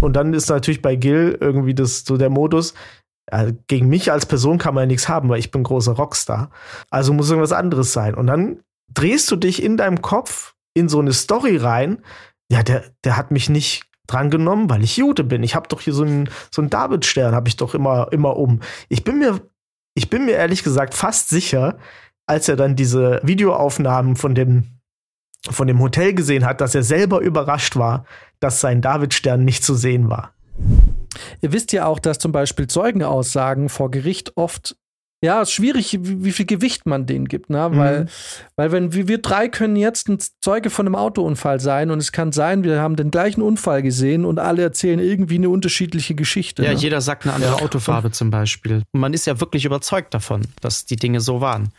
Und dann ist natürlich bei Gil irgendwie das so der Modus, ja, gegen mich als Person kann man ja nichts haben, weil ich bin großer Rockstar. Also muss irgendwas anderes sein. Und dann drehst du dich in deinem Kopf in so eine Story rein. Ja, der, der hat mich nicht drangenommen, weil ich Jude bin. Ich habe doch hier so einen so einen Davidstern, habe ich doch immer immer um. Ich bin mir ich bin mir ehrlich gesagt fast sicher, als er dann diese Videoaufnahmen von dem von dem Hotel gesehen hat, dass er selber überrascht war, dass sein Davidstern nicht zu sehen war. Ihr wisst ja auch, dass zum Beispiel Zeugenaussagen vor Gericht oft ja, es ist schwierig, wie, wie, viel Gewicht man denen gibt, ne? Weil, mhm. weil wenn wir, wir drei können jetzt ein Zeuge von einem Autounfall sein und es kann sein, wir haben den gleichen Unfall gesehen und alle erzählen irgendwie eine unterschiedliche Geschichte. Ja, ne? jeder sagt eine andere ja. Autofarbe zum Beispiel. Und man ist ja wirklich überzeugt davon, dass die Dinge so waren.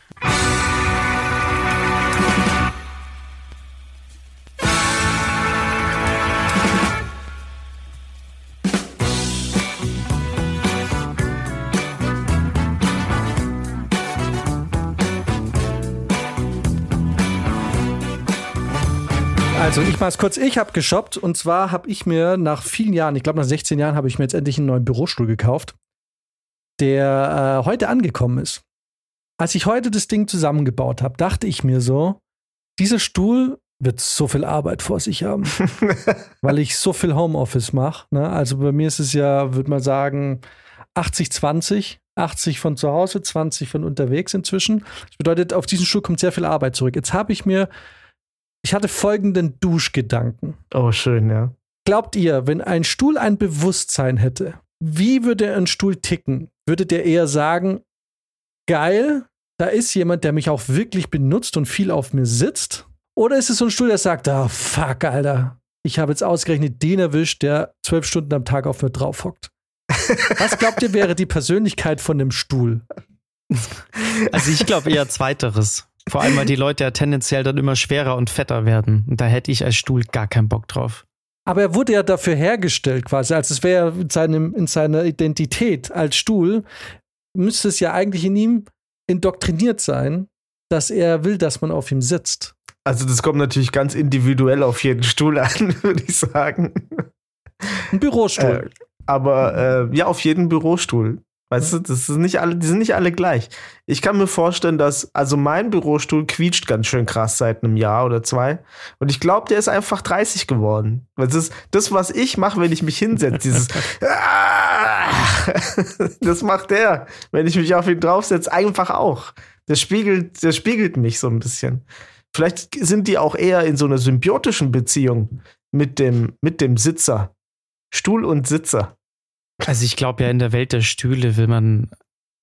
Also ich mach's kurz. Ich habe geshoppt und zwar habe ich mir nach vielen Jahren, ich glaube nach 16 Jahren, habe ich mir jetzt endlich einen neuen Bürostuhl gekauft, der äh, heute angekommen ist. Als ich heute das Ding zusammengebaut habe, dachte ich mir so, dieser Stuhl wird so viel Arbeit vor sich haben, weil ich so viel Homeoffice mache. Ne? Also bei mir ist es ja, würde man sagen, 80-20. 80 von zu Hause, 20 von unterwegs inzwischen. Das bedeutet, auf diesen Stuhl kommt sehr viel Arbeit zurück. Jetzt habe ich mir ich hatte folgenden Duschgedanken. Oh, schön, ja. Glaubt ihr, wenn ein Stuhl ein Bewusstsein hätte, wie würde ein Stuhl ticken? Würde der eher sagen, geil, da ist jemand, der mich auch wirklich benutzt und viel auf mir sitzt? Oder ist es so ein Stuhl, der sagt, ah, oh, fuck, Alter, ich habe jetzt ausgerechnet den erwischt, der zwölf Stunden am Tag auf mir drauf hockt? Was glaubt ihr, wäre die Persönlichkeit von dem Stuhl? Also ich glaube eher zweiteres. Vor allem, weil die Leute ja tendenziell dann immer schwerer und fetter werden. Und da hätte ich als Stuhl gar keinen Bock drauf. Aber er wurde ja dafür hergestellt, quasi. Also es wäre in, seinem, in seiner Identität als Stuhl, müsste es ja eigentlich in ihm indoktriniert sein, dass er will, dass man auf ihm sitzt. Also das kommt natürlich ganz individuell auf jeden Stuhl an, würde ich sagen. Ein Bürostuhl. Äh, aber äh, ja, auf jeden Bürostuhl. Weißt du, das sind nicht alle, die sind nicht alle gleich. Ich kann mir vorstellen, dass, also mein Bürostuhl quietscht ganz schön krass seit einem Jahr oder zwei. Und ich glaube, der ist einfach 30 geworden. Das ist das, was ich mache, wenn ich mich hinsetze. Dieses, das macht der, wenn ich mich auf ihn draufsetze, einfach auch. Das spiegelt, das spiegelt mich so ein bisschen. Vielleicht sind die auch eher in so einer symbiotischen Beziehung mit dem, mit dem Sitzer. Stuhl und Sitzer. Also ich glaube ja, in der Welt der Stühle will man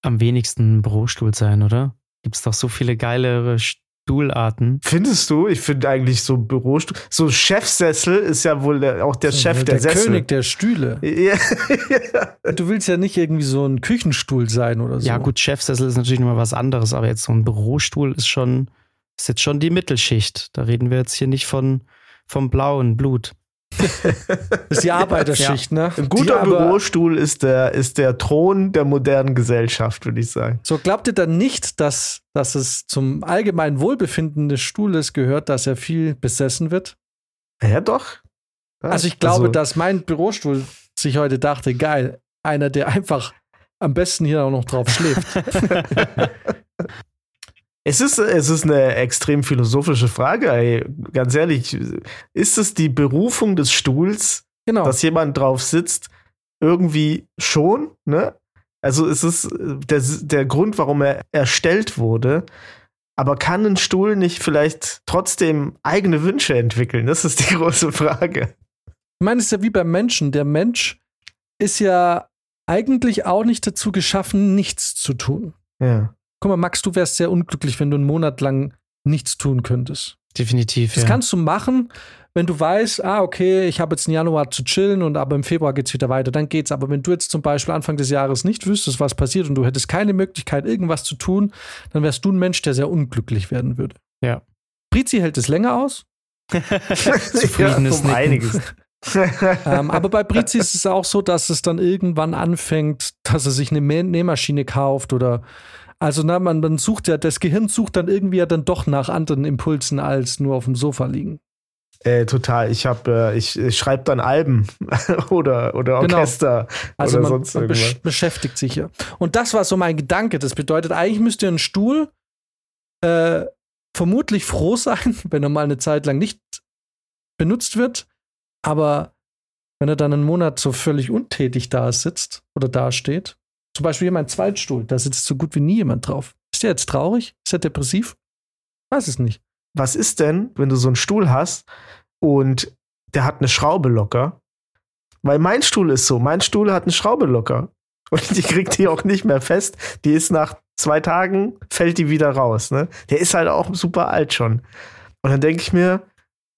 am wenigsten Bürostuhl sein, oder? Gibt es doch so viele geilere Stuhlarten. Findest du? Ich finde eigentlich so Bürostuhl, so Chefsessel ist ja wohl der, auch der Chef der, der Sessel. Der König der Stühle. Ja. Du willst ja nicht irgendwie so ein Küchenstuhl sein oder so. Ja gut, Chefsessel ist natürlich nochmal was anderes, aber jetzt so ein Bürostuhl ist schon, ist jetzt schon die Mittelschicht. Da reden wir jetzt hier nicht von vom blauen Blut. Das ist die Arbeiterschicht, ja. ne? Ein guter die Bürostuhl ist der, ist der Thron der modernen Gesellschaft, würde ich sagen. So glaubt ihr dann nicht, dass, dass es zum allgemeinen Wohlbefinden des Stuhles gehört, dass er viel besessen wird? Ja, doch. Ja, also ich glaube, also, dass mein Bürostuhl sich heute dachte, geil, einer, der einfach am besten hier auch noch drauf schläft. Es ist, es ist eine extrem philosophische Frage, ey. ganz ehrlich. Ist es die Berufung des Stuhls, genau. dass jemand drauf sitzt? Irgendwie schon, ne? Also es ist der, der Grund, warum er erstellt wurde. Aber kann ein Stuhl nicht vielleicht trotzdem eigene Wünsche entwickeln? Das ist die große Frage. Ich meine, es ist ja wie beim Menschen. Der Mensch ist ja eigentlich auch nicht dazu geschaffen, nichts zu tun. Ja. Guck mal, Max, du wärst sehr unglücklich, wenn du einen Monat lang nichts tun könntest. Definitiv. Das ja. kannst du machen, wenn du weißt, ah, okay, ich habe jetzt einen Januar zu chillen und aber im Februar geht es wieder weiter, dann geht's. Aber wenn du jetzt zum Beispiel Anfang des Jahres nicht wüsstest, was passiert und du hättest keine Möglichkeit, irgendwas zu tun, dann wärst du ein Mensch, der sehr unglücklich werden würde. Ja. Brizi hält es länger aus. Zufriedenes ja, um einiges. ähm, aber bei Brizi ist es auch so, dass es dann irgendwann anfängt, dass er sich eine Nähmaschine kauft oder also na, man, man sucht ja, das Gehirn sucht dann irgendwie ja dann doch nach anderen Impulsen als nur auf dem Sofa liegen. Äh, total. Ich habe, äh, ich, ich schreibe dann Alben oder oder Genau. Orchester Also oder man, sonst man irgendwas. besch beschäftigt sich ja. Und das war so mein Gedanke. Das bedeutet, eigentlich müsst ihr einen Stuhl äh, vermutlich froh sein, wenn er mal eine Zeit lang nicht benutzt wird. Aber wenn er dann einen Monat so völlig untätig da sitzt oder dasteht, zum Beispiel hier mein Zweitstuhl, da sitzt so gut wie nie jemand drauf. Ist der jetzt traurig? Ist er depressiv? Weiß es nicht. Was ist denn, wenn du so einen Stuhl hast und der hat eine Schraube locker? Weil mein Stuhl ist so, mein Stuhl hat eine Schraube locker. Und die kriegt die auch nicht mehr fest. Die ist nach zwei Tagen, fällt die wieder raus. Ne? Der ist halt auch super alt schon. Und dann denke ich mir,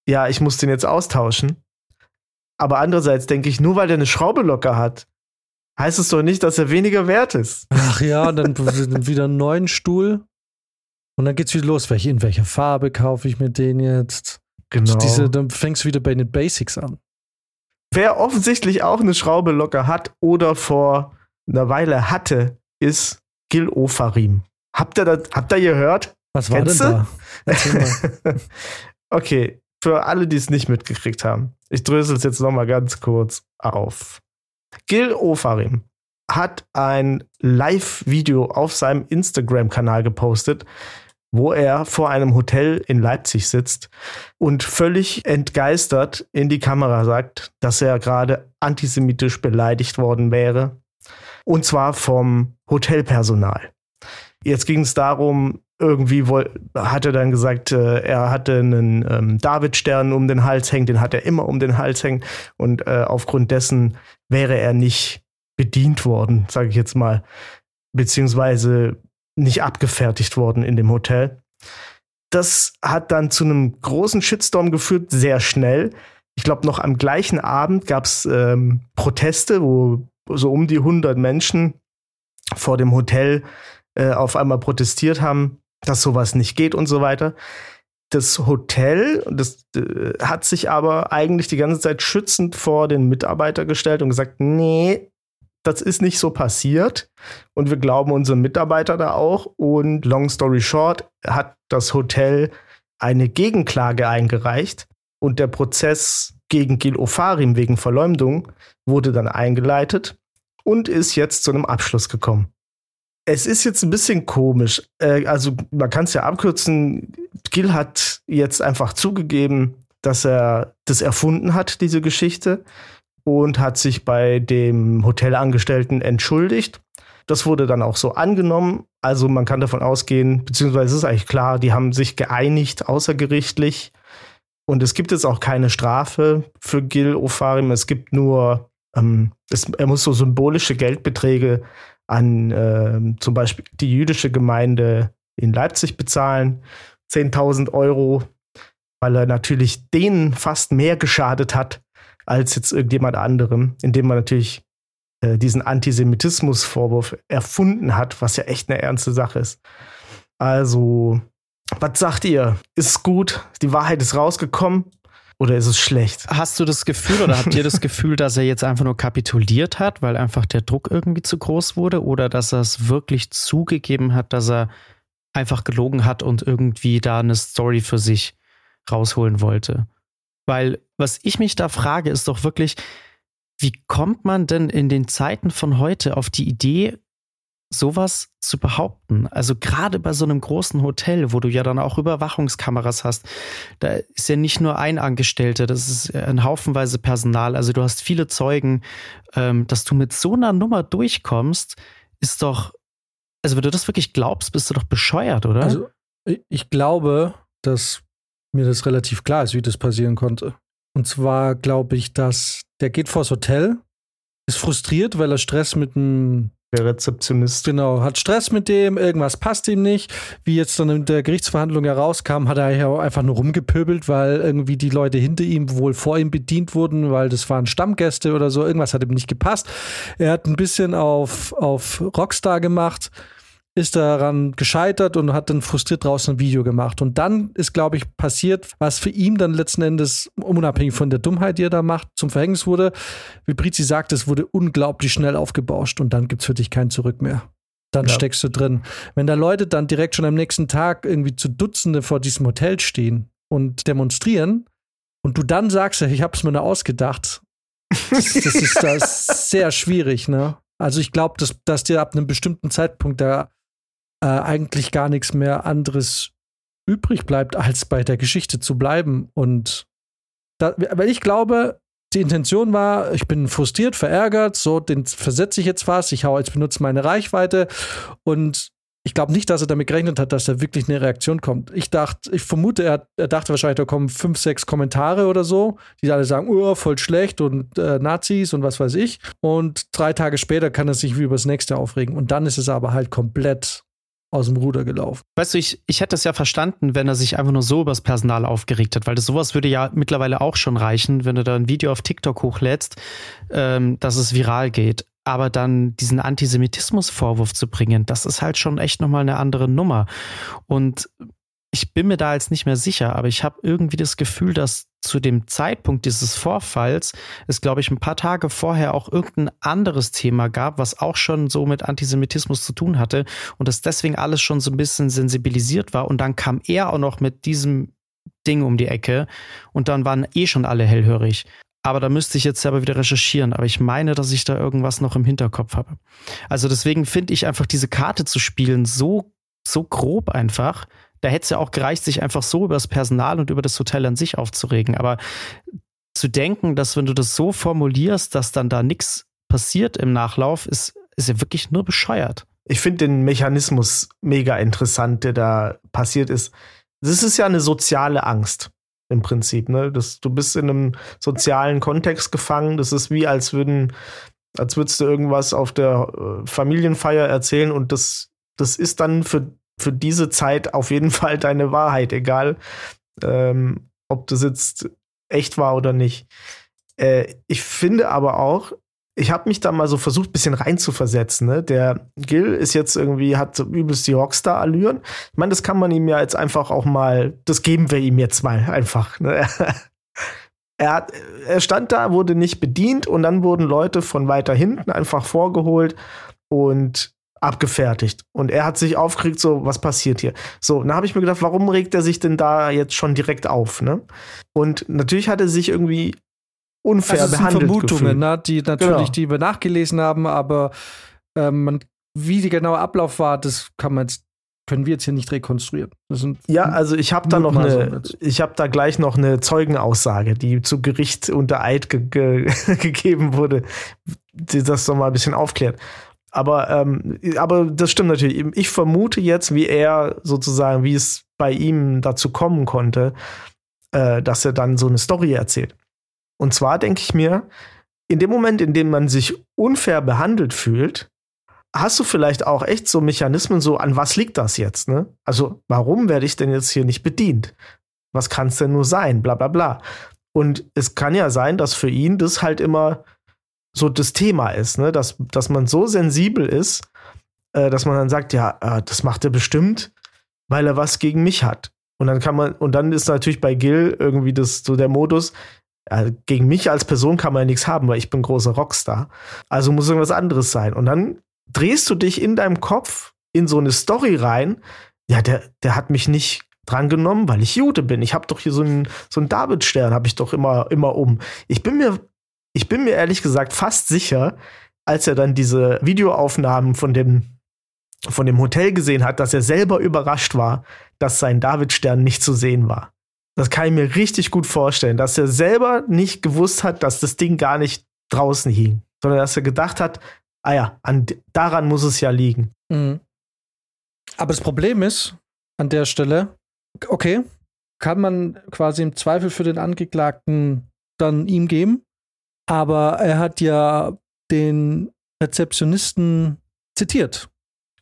ja, ich muss den jetzt austauschen. Aber andererseits denke ich, nur weil der eine Schraube locker hat, heißt es doch nicht, dass er weniger wert ist. Ach ja, dann wieder einen neuen Stuhl. Und dann geht's wieder los. Welche, in welcher Farbe kaufe ich mir den jetzt? Genau. Diese, dann fängst du wieder bei den Basics an. Wer offensichtlich auch eine Schraube locker hat oder vor einer Weile hatte, ist Gil Ofarim. Habt ihr das, habt ihr gehört? Was war Kennst denn da? Erzähl mal. okay, für alle, die es nicht mitgekriegt haben. Ich drösel es jetzt noch mal ganz kurz auf. Gil Ofarim hat ein Live-Video auf seinem Instagram-Kanal gepostet, wo er vor einem Hotel in Leipzig sitzt und völlig entgeistert in die Kamera sagt, dass er gerade antisemitisch beleidigt worden wäre. Und zwar vom Hotelpersonal. Jetzt ging es darum, irgendwie hat er dann gesagt, äh, er hatte einen ähm, Davidstern um den Hals hängen, den hat er immer um den Hals hängen und äh, aufgrund dessen wäre er nicht bedient worden, sage ich jetzt mal, beziehungsweise nicht abgefertigt worden in dem Hotel. Das hat dann zu einem großen Shitstorm geführt, sehr schnell. Ich glaube, noch am gleichen Abend gab es ähm, Proteste, wo so um die 100 Menschen vor dem Hotel äh, auf einmal protestiert haben, dass sowas nicht geht und so weiter. Das Hotel, das äh, hat sich aber eigentlich die ganze Zeit schützend vor den Mitarbeiter gestellt und gesagt, nee, das ist nicht so passiert. Und wir glauben unserem Mitarbeiter da auch. Und long story short, hat das Hotel eine Gegenklage eingereicht. Und der Prozess gegen Gil Ofarim wegen Verleumdung wurde dann eingeleitet und ist jetzt zu einem Abschluss gekommen. Es ist jetzt ein bisschen komisch. Äh, also, man kann es ja abkürzen. Gil hat jetzt einfach zugegeben, dass er das erfunden hat, diese Geschichte, und hat sich bei dem Hotelangestellten entschuldigt. Das wurde dann auch so angenommen. Also, man kann davon ausgehen, beziehungsweise es ist eigentlich klar, die haben sich geeinigt außergerichtlich. Und es gibt jetzt auch keine Strafe für Gil Ofarim. Es gibt nur, ähm, es, er muss so symbolische Geldbeträge an ähm, zum Beispiel die jüdische Gemeinde in Leipzig bezahlen. 10.000 Euro, weil er natürlich denen fast mehr geschadet hat als jetzt irgendjemand anderem, indem man natürlich äh, diesen Antisemitismusvorwurf erfunden hat, was ja echt eine ernste Sache ist. Also, was sagt ihr? Ist gut? Die Wahrheit ist rausgekommen? Oder ist es schlecht? Hast du das Gefühl oder habt ihr das Gefühl, dass er jetzt einfach nur kapituliert hat, weil einfach der Druck irgendwie zu groß wurde? Oder dass er es wirklich zugegeben hat, dass er einfach gelogen hat und irgendwie da eine Story für sich rausholen wollte? Weil was ich mich da frage, ist doch wirklich, wie kommt man denn in den Zeiten von heute auf die Idee, sowas zu behaupten. Also gerade bei so einem großen Hotel, wo du ja dann auch Überwachungskameras hast, da ist ja nicht nur ein Angestellter, das ist ein Haufenweise Personal. Also du hast viele Zeugen, ähm, dass du mit so einer Nummer durchkommst, ist doch, also wenn du das wirklich glaubst, bist du doch bescheuert, oder? Also, ich- glaube, dass mir das relativ klar ist, wie das passieren konnte. Und zwar glaube ich, dass der geht vors Hotel, ist frustriert, weil er Stress mit dem Der Rezeptionist. Genau, hat Stress mit dem, irgendwas passt ihm nicht. Wie jetzt dann in der Gerichtsverhandlung herauskam, hat er ja einfach nur rumgepöbelt, weil irgendwie die Leute hinter ihm wohl vor ihm bedient wurden, weil das waren Stammgäste oder so. Irgendwas hat ihm nicht gepasst. Er hat ein bisschen auf, auf Rockstar gemacht, ist daran gescheitert und hat dann frustriert draußen ein Video gemacht. Und dann ist, glaube ich, passiert, was für ihn dann letzten Endes, unabhängig von der Dummheit, die er da macht, zum Verhängnis wurde. Wie Brizi sagt, es wurde unglaublich schnell aufgebauscht und dann gibt es für dich kein Zurück mehr. Dann Ja. steckst du drin. Wenn da Leute dann direkt schon am nächsten Tag irgendwie zu Dutzende vor diesem Hotel stehen und demonstrieren, und du dann sagst, ich habe es mir nur ausgedacht, das, das ist das sehr schwierig, ne? Also ich glaube, dass, dass dir ab einem bestimmten Zeitpunkt da äh, eigentlich gar nichts mehr anderes übrig bleibt, als bei der Geschichte zu bleiben. Und da, weil ich glaube, die Intention war, ich bin frustriert, verärgert, so, den versetze ich jetzt fast, ich hau jetzt benutze meine Reichweite und ich glaube nicht, dass er damit gerechnet hat, dass da wirklich eine Reaktion kommt. Ich dachte, ich vermute, er, er dachte wahrscheinlich, da kommen fünf, sechs Kommentare oder so, die alle sagen, oh, voll schlecht und äh, Nazis und was weiß ich. Und drei Tage später kann er sich wie übers nächste aufregen. Und dann ist es aber halt komplett aus dem Ruder gelaufen. Weißt du, ich, ich hätte es ja verstanden, wenn er sich einfach nur so übers Personal aufgeregt hat, weil das sowas würde ja mittlerweile auch schon reichen, wenn du da ein Video auf TikTok hochlädst, ähm, dass es viral geht. Aber dann diesen Antisemitismus-Vorwurf zu bringen, das ist halt schon echt nochmal eine andere Nummer. Und ich bin mir da jetzt nicht mehr sicher, aber ich habe irgendwie das Gefühl, dass zu dem Zeitpunkt dieses Vorfalls es, glaube ich, ein paar Tage vorher auch irgendein anderes Thema gab, was auch schon so mit Antisemitismus zu tun hatte und dass deswegen alles schon so ein bisschen sensibilisiert war. Und dann kam er auch noch mit diesem Ding um die Ecke und dann waren eh schon alle hellhörig. Aber da müsste ich jetzt selber wieder recherchieren. Aber ich meine, dass ich da irgendwas noch im Hinterkopf habe. Also deswegen finde ich einfach diese Karte zu spielen so, so grob einfach, da hätte es ja auch gereicht, sich einfach so über das Personal und über das Hotel an sich aufzuregen. Aber zu denken, dass wenn du das so formulierst, dass dann da nichts passiert im Nachlauf, ist, ist ja wirklich nur bescheuert. Ich finde den Mechanismus mega interessant, der da passiert ist. Das ist ja eine soziale Angst im Prinzip. Ne? Das, du bist in einem sozialen Kontext gefangen. Das ist wie, als würden, als würdest du irgendwas auf der äh, Familienfeier erzählen und das, das ist dann für für diese Zeit auf jeden Fall deine Wahrheit, egal ähm, ob das jetzt echt war oder nicht. Äh, ich finde aber auch, ich habe mich da mal so versucht, ein bisschen reinzuversetzen. Ne? Der Gil ist jetzt irgendwie, hat übelst die Rockstar-Allüren. Ich meine, das kann man ihm ja jetzt einfach auch mal, das geben wir ihm jetzt mal einfach. Ne? er, hat, er stand da, wurde nicht bedient und dann wurden Leute von weiter hinten einfach vorgeholt und abgefertigt. Und er hat sich aufgeregt, so, was passiert hier? So, dann habe ich mir gedacht, warum regt er sich denn da jetzt schon direkt auf? Ne? Und natürlich hat er sich irgendwie unfair also behandelt. Sind Vermutungen, ne, die natürlich, genau. die wir nachgelesen haben, aber ähm, wie der genaue Ablauf war, das kann man jetzt können wir jetzt hier nicht rekonstruieren. ja, also ich habe da noch eine, ich habe da gleich noch eine Zeugenaussage, die zu Gericht unter Eid ge ge gegeben wurde, die das doch mal ein bisschen aufklärt. Aber, ähm, aber das stimmt natürlich. Ich vermute jetzt, wie er sozusagen, wie es bei ihm dazu kommen konnte, äh, dass er dann so eine Story erzählt. Und zwar denke ich mir, in dem Moment, in dem man sich unfair behandelt fühlt, hast du vielleicht auch echt so Mechanismen, so an was liegt das jetzt? Ne? Also, warum werde ich denn jetzt hier nicht bedient? Was kann es denn nur sein? Bla bla bla. Und es kann ja sein, dass für ihn das halt immer so das Thema ist, ne? dass, dass man so sensibel ist, äh, dass man dann sagt, ja, äh, das macht er bestimmt, weil er was gegen mich hat. Und dann kann man, und dann ist natürlich bei Gil irgendwie das so der Modus, äh, gegen mich als Person kann man ja nichts haben, weil ich bin großer Rockstar. Also muss irgendwas anderes sein. Und dann drehst du dich in deinem Kopf in so eine Story rein, ja, der, der hat mich nicht drangenommen, weil ich Jude bin. Ich habe doch hier so einen, so einen Davidstern, habe ich doch immer, immer um. Ich bin mir ich bin mir ehrlich gesagt fast sicher, als er dann diese Videoaufnahmen von dem, von dem Hotel gesehen hat, dass er selber überrascht war, dass sein Davidstern nicht zu sehen war. Das kann ich mir richtig gut vorstellen, dass er selber nicht gewusst hat, dass das Ding gar nicht draußen hing, sondern dass er gedacht hat, ah ja, an, daran muss es ja liegen. Mhm. Aber das Problem ist an der Stelle, okay, kann man quasi im Zweifel für den Angeklagten dann ihm geben, aber er hat ja den Rezeptionisten zitiert.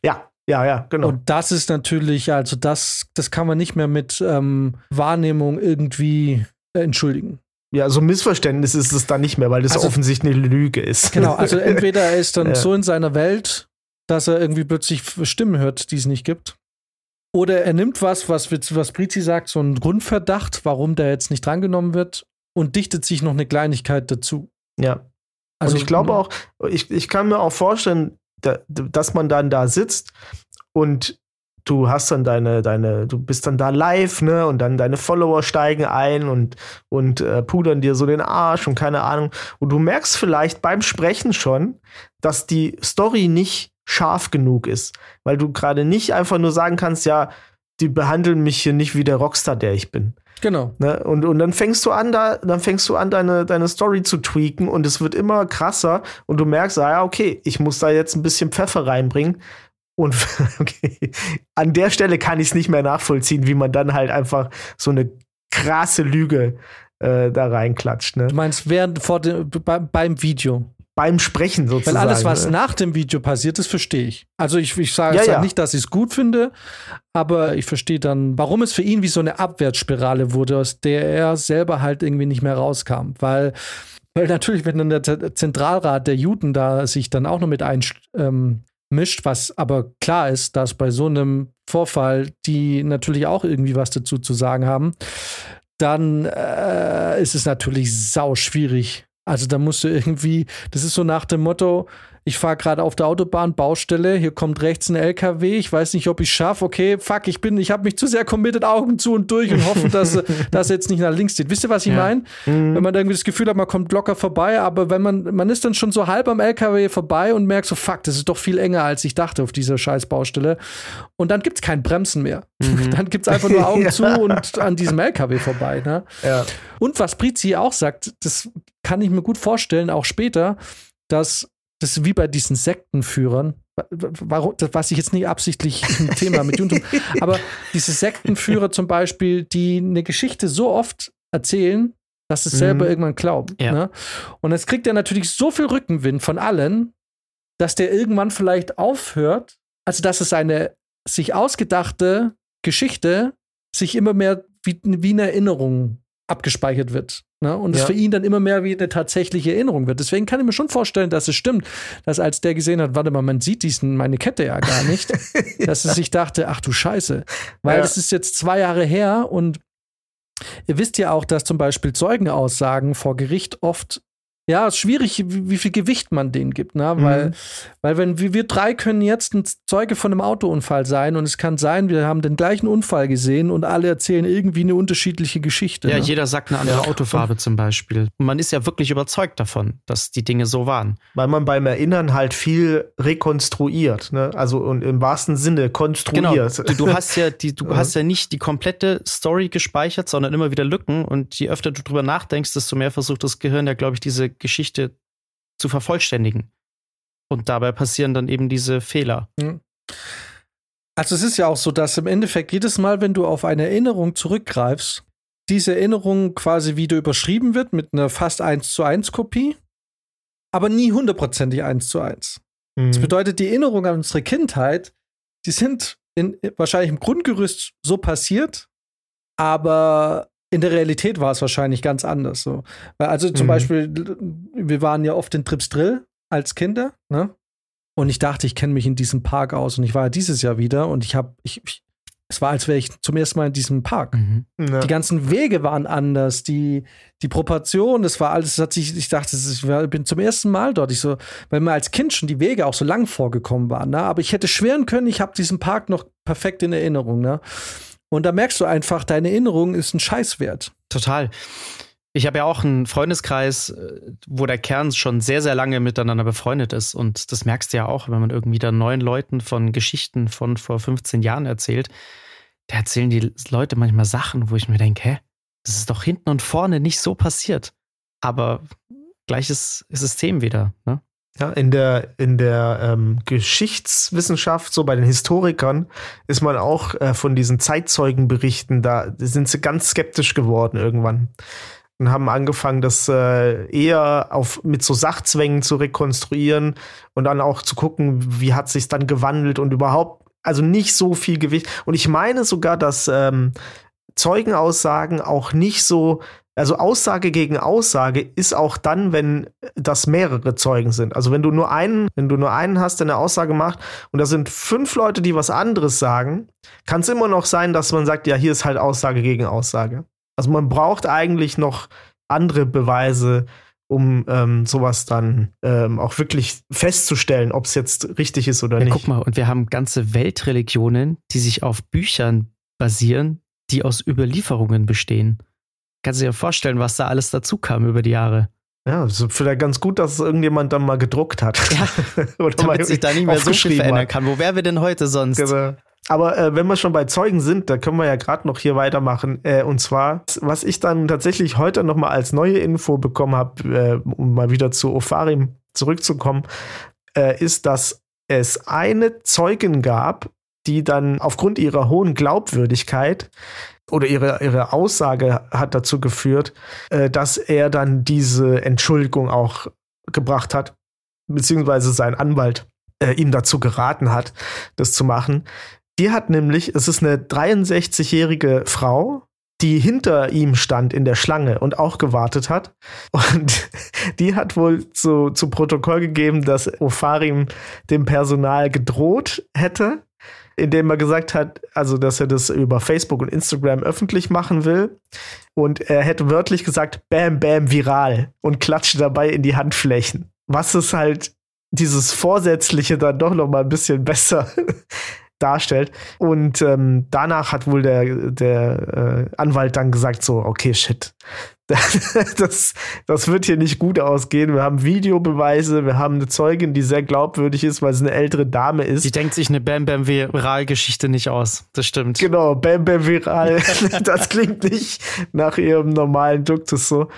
Ja, ja, ja, genau. Und das ist natürlich, also das, das kann man nicht mehr mit ähm, Wahrnehmung irgendwie entschuldigen. Ja, so ein Missverständnis ist es dann nicht mehr, weil das also, offensichtlich eine Lüge ist. Genau, also entweder er ist dann ja. so in seiner Welt, dass er irgendwie plötzlich Stimmen hört, die es nicht gibt. Oder er nimmt was, was, was Brizi sagt, so einen Grundverdacht, warum der jetzt nicht drangenommen wird, und dichtet sich noch eine Kleinigkeit dazu. Ja. Also und ich glaube auch, ich, ich kann mir auch vorstellen, da, dass man dann da sitzt und du hast dann deine, deine, du bist dann da live, ne? Und dann deine Follower steigen ein und, und äh, pudern dir so den Arsch und keine Ahnung. Und du merkst vielleicht beim Sprechen schon, dass die Story nicht scharf genug ist. Weil du gerade nicht einfach nur sagen kannst, ja, die behandeln mich hier nicht wie der Rockstar, der ich bin. Genau. Ne? Und, und dann fängst du an, da, dann fängst du an, deine, deine Story zu tweaken und es wird immer krasser und du merkst, ah ja, okay, ich muss da jetzt ein bisschen Pfeffer reinbringen. Und okay, an der Stelle kann ich es nicht mehr nachvollziehen, wie man dann halt einfach so eine krasse Lüge äh, da reinklatscht. Ne? Du meinst während vor dem, beim Video? Beim Sprechen sozusagen. Weil alles, was ne? nach dem Video passiert ist, verstehe ich. Also ich, ich sage ja, ja. nicht, dass ich es gut finde, aber ich verstehe dann, warum es für ihn wie so eine Abwärtsspirale wurde, aus der er selber halt irgendwie nicht mehr rauskam. Weil, weil natürlich, wenn dann der Zentralrat der Juden da sich dann auch noch mit einmischt, ähm, was aber klar ist, dass bei so einem Vorfall die natürlich auch irgendwie was dazu zu sagen haben, dann äh, ist es natürlich sau schwierig, also da musst du irgendwie, das ist so nach dem Motto, ich fahre gerade auf der Autobahn, Baustelle, hier kommt rechts ein LKW, ich weiß nicht, ob ich schaffe, okay, fuck, ich bin, ich habe mich zu sehr committed, Augen zu und durch und hoffe, dass das jetzt nicht nach links geht. Wisst ihr, was ich ja. meine? Mhm. Wenn man irgendwie das Gefühl hat, man kommt locker vorbei, aber wenn man, man ist dann schon so halb am LKW vorbei und merkt so, fuck, das ist doch viel enger, als ich dachte auf dieser scheiß Baustelle. Und dann gibt es kein Bremsen mehr. Mhm. Dann gibt es einfach nur Augen ja. zu und an diesem LKW vorbei. Ne? Ja. Und was Prizi auch sagt, das kann ich mir gut vorstellen, auch später, dass das ist wie bei diesen Sektenführern, was ich jetzt nicht absichtlich im Thema mit tun aber diese Sektenführer zum Beispiel, die eine Geschichte so oft erzählen, dass sie es selber mhm. irgendwann glauben. Ja. Ne? Und jetzt kriegt er natürlich so viel Rückenwind von allen, dass der irgendwann vielleicht aufhört, also dass es eine sich ausgedachte Geschichte sich immer mehr wie, wie eine Erinnerung abgespeichert wird. Ne? Und es ja. für ihn dann immer mehr wie eine tatsächliche Erinnerung wird. Deswegen kann ich mir schon vorstellen, dass es stimmt, dass als der gesehen hat, warte mal, man sieht diesen, meine Kette ja gar nicht, dass er sich dachte, ach du Scheiße. Weil es ja. ist jetzt zwei Jahre her und ihr wisst ja auch, dass zum Beispiel Zeugenaussagen vor Gericht oft ja, ist schwierig, wie, wie, viel Gewicht man denen gibt, ne? Weil, mhm. weil wenn wir, wir drei können jetzt ein Zeuge von einem Autounfall sein und es kann sein, wir haben den gleichen Unfall gesehen und alle erzählen irgendwie eine unterschiedliche Geschichte. Ja, ne? jeder sagt eine andere ja. Autofarbe zum Beispiel. Und man ist ja wirklich überzeugt davon, dass die Dinge so waren. Weil man beim Erinnern halt viel rekonstruiert, ne? Also und im wahrsten Sinne konstruiert. Genau. Du, du hast ja die, du hast ja nicht die komplette Story gespeichert, sondern immer wieder Lücken. Und je öfter du drüber nachdenkst, desto mehr versucht das Gehirn ja, glaube ich, diese Geschichte zu vervollständigen. Und dabei passieren dann eben diese Fehler. Also es ist ja auch so, dass im Endeffekt jedes Mal, wenn du auf eine Erinnerung zurückgreifst, diese Erinnerung quasi wieder überschrieben wird mit einer fast 1 zu 1 Kopie, aber nie hundertprozentig 1 zu 1. Mhm. Das bedeutet, die Erinnerungen an unsere Kindheit, die sind in, wahrscheinlich im Grundgerüst so passiert, aber in der Realität war es wahrscheinlich ganz anders. So. Also zum mhm. Beispiel, wir waren ja oft in Trips Drill als Kinder, ne? Und ich dachte, ich kenne mich in diesem Park aus. Und ich war ja dieses Jahr wieder und ich habe, ich, ich, es war, als wäre ich zum ersten Mal in diesem Park. Mhm. Ja. Die ganzen Wege waren anders, die, die Proportion, das war alles, das hat sich, ich dachte, ich bin zum ersten Mal dort. Ich so, weil mir als Kind schon die Wege auch so lang vorgekommen waren. Ne? Aber ich hätte schwören können, ich habe diesen Park noch perfekt in Erinnerung. Ne? Und da merkst du einfach, deine Erinnerung ist ein Scheißwert. Total. Ich habe ja auch einen Freundeskreis, äh, wo der Kern schon sehr, sehr lange miteinander befreundet ist. Und das merkst du ja auch, wenn man irgendwie da neuen Leuten von Geschichten von vor 15 Jahren erzählt. Da erzählen die Leute manchmal Sachen, wo ich mir denke, hä, das ist doch hinten und vorne nicht so passiert. Aber gleiches System wieder. Ne? Ja, in der, in der ähm, Geschichtswissenschaft, so bei den Historikern, ist man auch äh, von diesen Zeitzeugenberichten, da sind sie ganz skeptisch geworden irgendwann. Und haben angefangen, das äh, eher auf, mit so Sachzwängen zu rekonstruieren und dann auch zu gucken, wie hat sich dann gewandelt und überhaupt, also nicht so viel Gewicht. Und ich meine sogar, dass ähm, Zeugenaussagen auch nicht so also Aussage gegen Aussage ist auch dann, wenn das mehrere Zeugen sind. Also wenn du nur einen, wenn du nur einen hast, der eine Aussage macht und da sind fünf Leute, die was anderes sagen, kann es immer noch sein, dass man sagt, ja, hier ist halt Aussage gegen Aussage. Also man braucht eigentlich noch andere Beweise, um ähm, sowas dann ähm, auch wirklich festzustellen, ob es jetzt richtig ist oder ja, nicht. Guck mal, und wir haben ganze Weltreligionen, die sich auf Büchern basieren, die aus Überlieferungen bestehen. Kannst du dir vorstellen, was da alles dazu kam über die Jahre? Ja, es ist vielleicht ganz gut, dass es irgendjemand dann mal gedruckt hat. Ja, Oder damit sich da nicht mehr so viel verändern kann. Wo wären wir denn heute sonst? Genau. Aber äh, wenn wir schon bei Zeugen sind, da können wir ja gerade noch hier weitermachen. Äh, und zwar, was ich dann tatsächlich heute noch mal als neue Info bekommen habe, äh, um mal wieder zu Ofarim zurückzukommen, äh, ist, dass es eine Zeugin gab, die dann aufgrund ihrer hohen Glaubwürdigkeit oder ihre, ihre Aussage hat dazu geführt, äh, dass er dann diese Entschuldigung auch gebracht hat, beziehungsweise sein Anwalt äh, ihm dazu geraten hat, das zu machen. Die hat nämlich, es ist eine 63-jährige Frau, die hinter ihm stand in der Schlange und auch gewartet hat. Und die hat wohl zu, zu Protokoll gegeben, dass Ofarim dem Personal gedroht hätte, indem er gesagt hat, also dass er das über Facebook und Instagram öffentlich machen will. Und er hätte wörtlich gesagt, bam, bam, viral und klatschte dabei in die Handflächen. Was es halt dieses Vorsätzliche dann doch noch mal ein bisschen besser darstellt. Und ähm, danach hat wohl der, der äh, Anwalt dann gesagt, so, okay, shit. Das, das wird hier nicht gut ausgehen. Wir haben Videobeweise, wir haben eine Zeugin, die sehr glaubwürdig ist, weil sie eine ältere Dame ist. Die denkt sich eine Bam Bam Viral-Geschichte nicht aus. Das stimmt. Genau, Bam Bam Viral. das klingt nicht nach ihrem normalen Duktus so.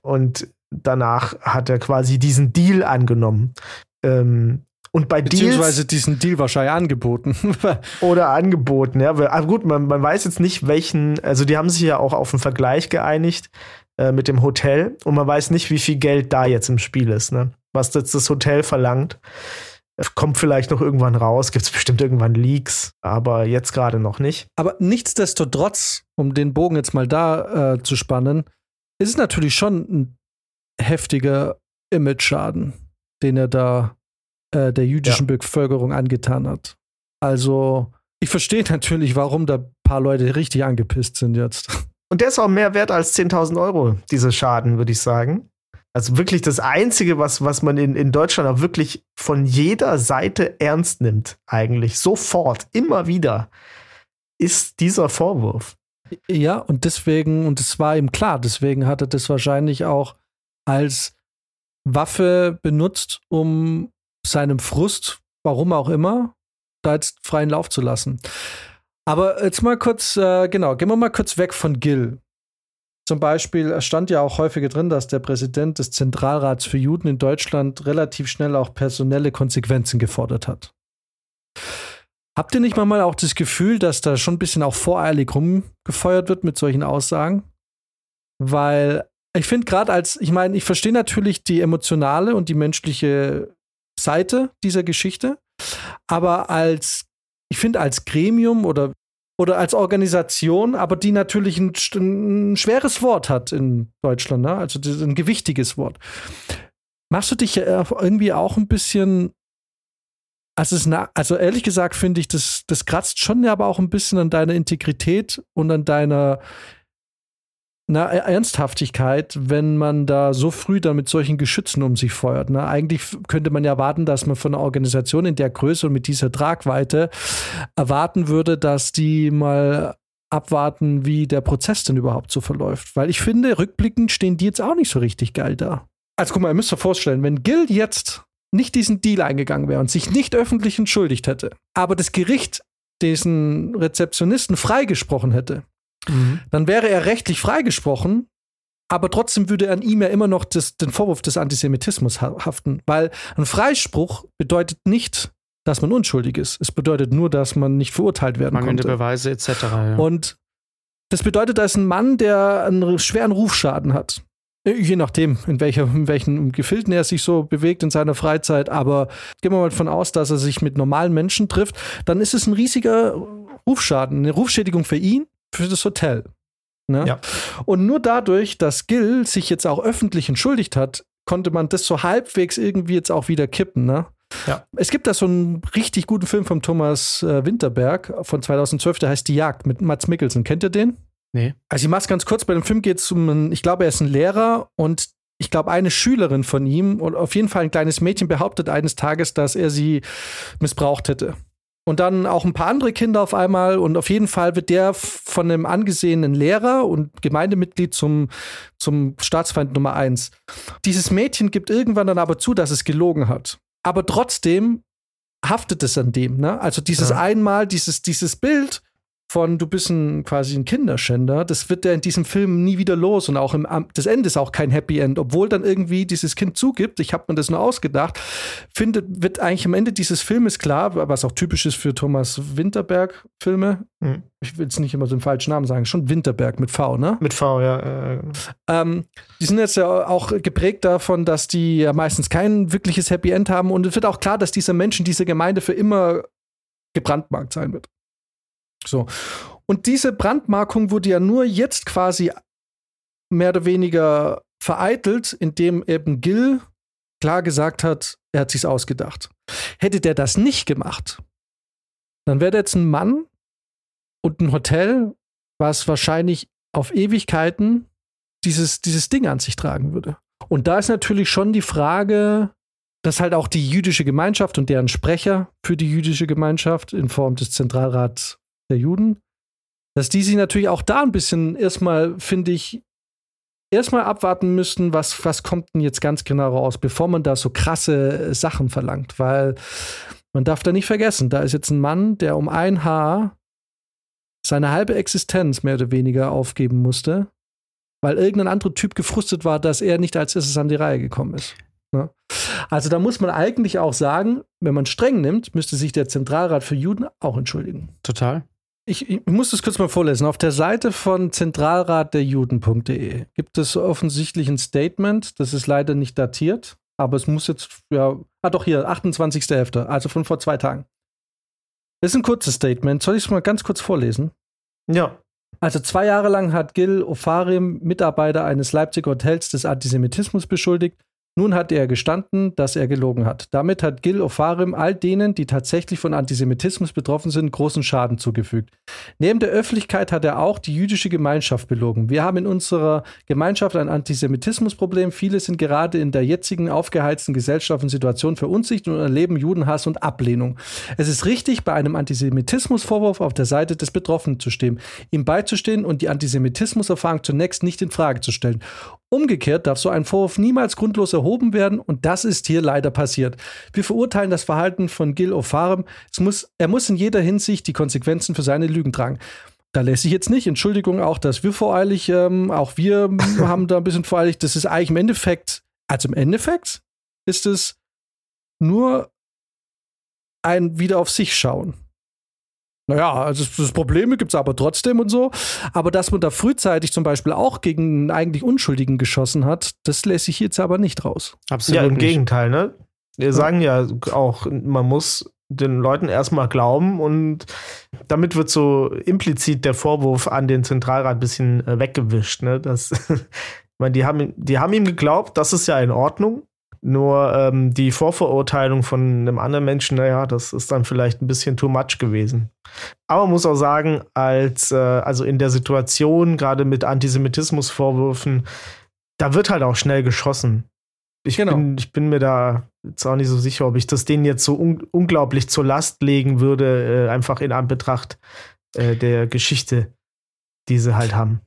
Und danach hat er quasi diesen Deal angenommen. Ähm, und bei Beziehungsweise Deals, diesen Deal wahrscheinlich angeboten. oder angeboten, ja. Aber gut, man, man weiß jetzt nicht, welchen, also die haben sich ja auch auf einen Vergleich geeinigt äh, mit dem Hotel und man weiß nicht, wie viel Geld da jetzt im Spiel ist, ne? Was jetzt das Hotel verlangt. Kommt vielleicht noch irgendwann raus, gibt es bestimmt irgendwann Leaks, aber jetzt gerade noch nicht. Aber nichtsdestotrotz, um den Bogen jetzt mal da äh, zu spannen, ist es natürlich schon ein heftiger Image-Schaden, den er da äh, der jüdischen ja. Bevölkerung angetan hat. Also, ich verstehe natürlich, warum da ein paar Leute richtig angepisst sind jetzt. Und der ist auch mehr wert als 10.000 Euro, dieser Schaden, würde ich sagen. Also wirklich das Einzige, was, was man in, in Deutschland auch wirklich von jeder Seite ernst nimmt, eigentlich, sofort, immer wieder, ist dieser Vorwurf. Ja, und deswegen, und es war ihm klar, deswegen hat er das wahrscheinlich auch als Waffe benutzt, um seinem Frust, warum auch immer, da jetzt freien Lauf zu lassen. Aber jetzt mal kurz, äh, genau, gehen wir mal kurz weg von Gil. Zum Beispiel stand ja auch häufiger drin, dass der Präsident des Zentralrats für Juden in Deutschland relativ schnell auch personelle Konsequenzen gefordert hat. Habt ihr nicht mal auch das Gefühl, dass da schon ein bisschen auch voreilig rumgefeuert wird mit solchen Aussagen? Weil ich finde gerade als, ich meine, ich verstehe natürlich die emotionale und die menschliche Seite dieser Geschichte. Aber als, ich finde, als Gremium oder, oder als Organisation, aber die natürlich ein, ein schweres Wort hat in Deutschland, ne? also ein gewichtiges Wort. Machst du dich irgendwie auch ein bisschen also, es, also ehrlich gesagt finde ich, das, das kratzt schon aber auch ein bisschen an deiner Integrität und an deiner na, Ernsthaftigkeit, wenn man da so früh dann mit solchen Geschützen um sich feuert. Ne? Eigentlich könnte man ja erwarten, dass man von einer Organisation in der Größe und mit dieser Tragweite erwarten würde, dass die mal abwarten, wie der Prozess denn überhaupt so verläuft. Weil ich finde, rückblickend stehen die jetzt auch nicht so richtig geil da. Also guck mal, ihr müsst euch vorstellen, wenn Gil jetzt nicht diesen Deal eingegangen wäre und sich nicht öffentlich entschuldigt hätte, aber das Gericht diesen Rezeptionisten freigesprochen hätte, Mhm. Dann wäre er rechtlich freigesprochen, aber trotzdem würde an ihm ja immer noch das, den Vorwurf des Antisemitismus haften, weil ein Freispruch bedeutet nicht, dass man unschuldig ist. Es bedeutet nur, dass man nicht verurteilt werden Mangelnde konnte. Beweise etc. Ja. Und das bedeutet, da ist ein Mann, der einen schweren Rufschaden hat. Äh, je nachdem, in, welcher, in welchen Gefilden er sich so bewegt in seiner Freizeit. Aber gehen wir mal davon aus, dass er sich mit normalen Menschen trifft, dann ist es ein riesiger Rufschaden, eine Rufschädigung für ihn für das Hotel. Ne? Ja. Und nur dadurch, dass Gil sich jetzt auch öffentlich entschuldigt hat, konnte man das so halbwegs irgendwie jetzt auch wieder kippen. Ne? Ja. Es gibt da so einen richtig guten Film von Thomas äh, Winterberg von 2012, der heißt Die Jagd mit Mats Mikkelsen. Kennt ihr den? Nee. Also ich mach's ganz kurz, bei dem Film geht es um einen, ich glaube, er ist ein Lehrer und ich glaube, eine Schülerin von ihm und auf jeden Fall ein kleines Mädchen behauptet eines Tages, dass er sie missbraucht hätte. Und dann auch ein paar andere Kinder auf einmal. Und auf jeden Fall wird der von einem angesehenen Lehrer und Gemeindemitglied zum, zum Staatsfeind Nummer eins. Dieses Mädchen gibt irgendwann dann aber zu, dass es gelogen hat. Aber trotzdem haftet es an dem. Ne? Also dieses ja. einmal, dieses, dieses Bild von du bist ein, quasi ein Kinderschänder, das wird er in diesem Film nie wieder los und auch im das Ende ist auch kein Happy End, obwohl dann irgendwie dieses Kind zugibt, ich habe mir das nur ausgedacht, findet wird eigentlich am Ende dieses Filmes klar, was auch typisch ist für Thomas Winterberg Filme. Hm. Ich will jetzt nicht immer so einen falschen Namen sagen, schon Winterberg mit V, ne? Mit V, ja. Ähm, die sind jetzt ja auch geprägt davon, dass die ja meistens kein wirkliches Happy End haben und es wird auch klar, dass dieser Mensch in dieser Gemeinde für immer gebrandmarkt sein wird. So. Und diese Brandmarkung wurde ja nur jetzt quasi mehr oder weniger vereitelt, indem eben Gil klar gesagt hat, er hat sich's ausgedacht. Hätte der das nicht gemacht, dann wäre jetzt ein Mann und ein Hotel, was wahrscheinlich auf Ewigkeiten dieses, dieses Ding an sich tragen würde. Und da ist natürlich schon die Frage, dass halt auch die jüdische Gemeinschaft und deren Sprecher für die jüdische Gemeinschaft in Form des Zentralrats der Juden, dass die sich natürlich auch da ein bisschen erstmal, finde ich, erstmal abwarten müssten, was, was kommt denn jetzt ganz genau raus, bevor man da so krasse Sachen verlangt. Weil man darf da nicht vergessen, da ist jetzt ein Mann, der um ein Haar seine halbe Existenz mehr oder weniger aufgeben musste, weil irgendein anderer Typ gefrustet war, dass er nicht als erstes an die Reihe gekommen ist. Ne? Also da muss man eigentlich auch sagen, wenn man streng nimmt, müsste sich der Zentralrat für Juden auch entschuldigen. Total. Ich, ich, muss das kurz mal vorlesen. Auf der Seite von zentralratderjuden.de gibt es offensichtlich ein Statement. Das ist leider nicht datiert, aber es muss jetzt, ja, ah doch hier, 28.11., also von vor zwei Tagen. Das ist ein kurzes Statement. Soll ich es mal ganz kurz vorlesen? Ja. Also zwei Jahre lang hat Gil Ofarim, Mitarbeiter eines Leipziger Hotels, des Antisemitismus beschuldigt nun hat er gestanden, dass er gelogen hat. Damit hat Gil Ofarim all denen, die tatsächlich von Antisemitismus betroffen sind, großen Schaden zugefügt. Neben der Öffentlichkeit hat er auch die jüdische Gemeinschaft belogen. Wir haben in unserer Gemeinschaft ein Antisemitismusproblem. Viele sind gerade in der jetzigen aufgeheizten Gesellschaft und Situation verunsichert und erleben Judenhass und Ablehnung. Es ist richtig, bei einem Antisemitismusvorwurf auf der Seite des Betroffenen zu stehen, ihm beizustehen und die Antisemitismuserfahrung zunächst nicht in Frage zu stellen. Umgekehrt darf so ein Vorwurf niemals grundlos erhoben werden und das ist hier leider passiert. Wir verurteilen das Verhalten von Gil O'Farm. Muss, er muss in jeder Hinsicht die Konsequenzen für seine Lügen tragen. Da lässt sich jetzt nicht, Entschuldigung auch, dass wir voreilig, ähm, auch wir haben da ein bisschen voreilig, das ist eigentlich im Endeffekt, also im Endeffekt ist es nur ein wieder auf sich schauen. Naja, also das Probleme gibt es aber trotzdem und so. Aber dass man da frühzeitig zum Beispiel auch gegen einen eigentlich Unschuldigen geschossen hat, das lässt sich jetzt aber nicht raus. Absolut. Ja, im nicht. Gegenteil, ne? Wir sagen ja auch, man muss den Leuten erstmal glauben und damit wird so implizit der Vorwurf an den Zentralrat ein bisschen äh, weggewischt. Ne? Das, ich meine, die haben, die haben ihm geglaubt, das ist ja in Ordnung. Nur ähm, die Vorverurteilung von einem anderen Menschen, naja, das ist dann vielleicht ein bisschen too much gewesen. Aber man muss auch sagen, als, äh, also in der Situation, gerade mit Antisemitismusvorwürfen, da wird halt auch schnell geschossen. Ich, genau. bin, ich bin mir da jetzt auch nicht so sicher, ob ich das denen jetzt so un unglaublich zur Last legen würde, äh, einfach in Anbetracht äh, der Geschichte, die sie halt haben.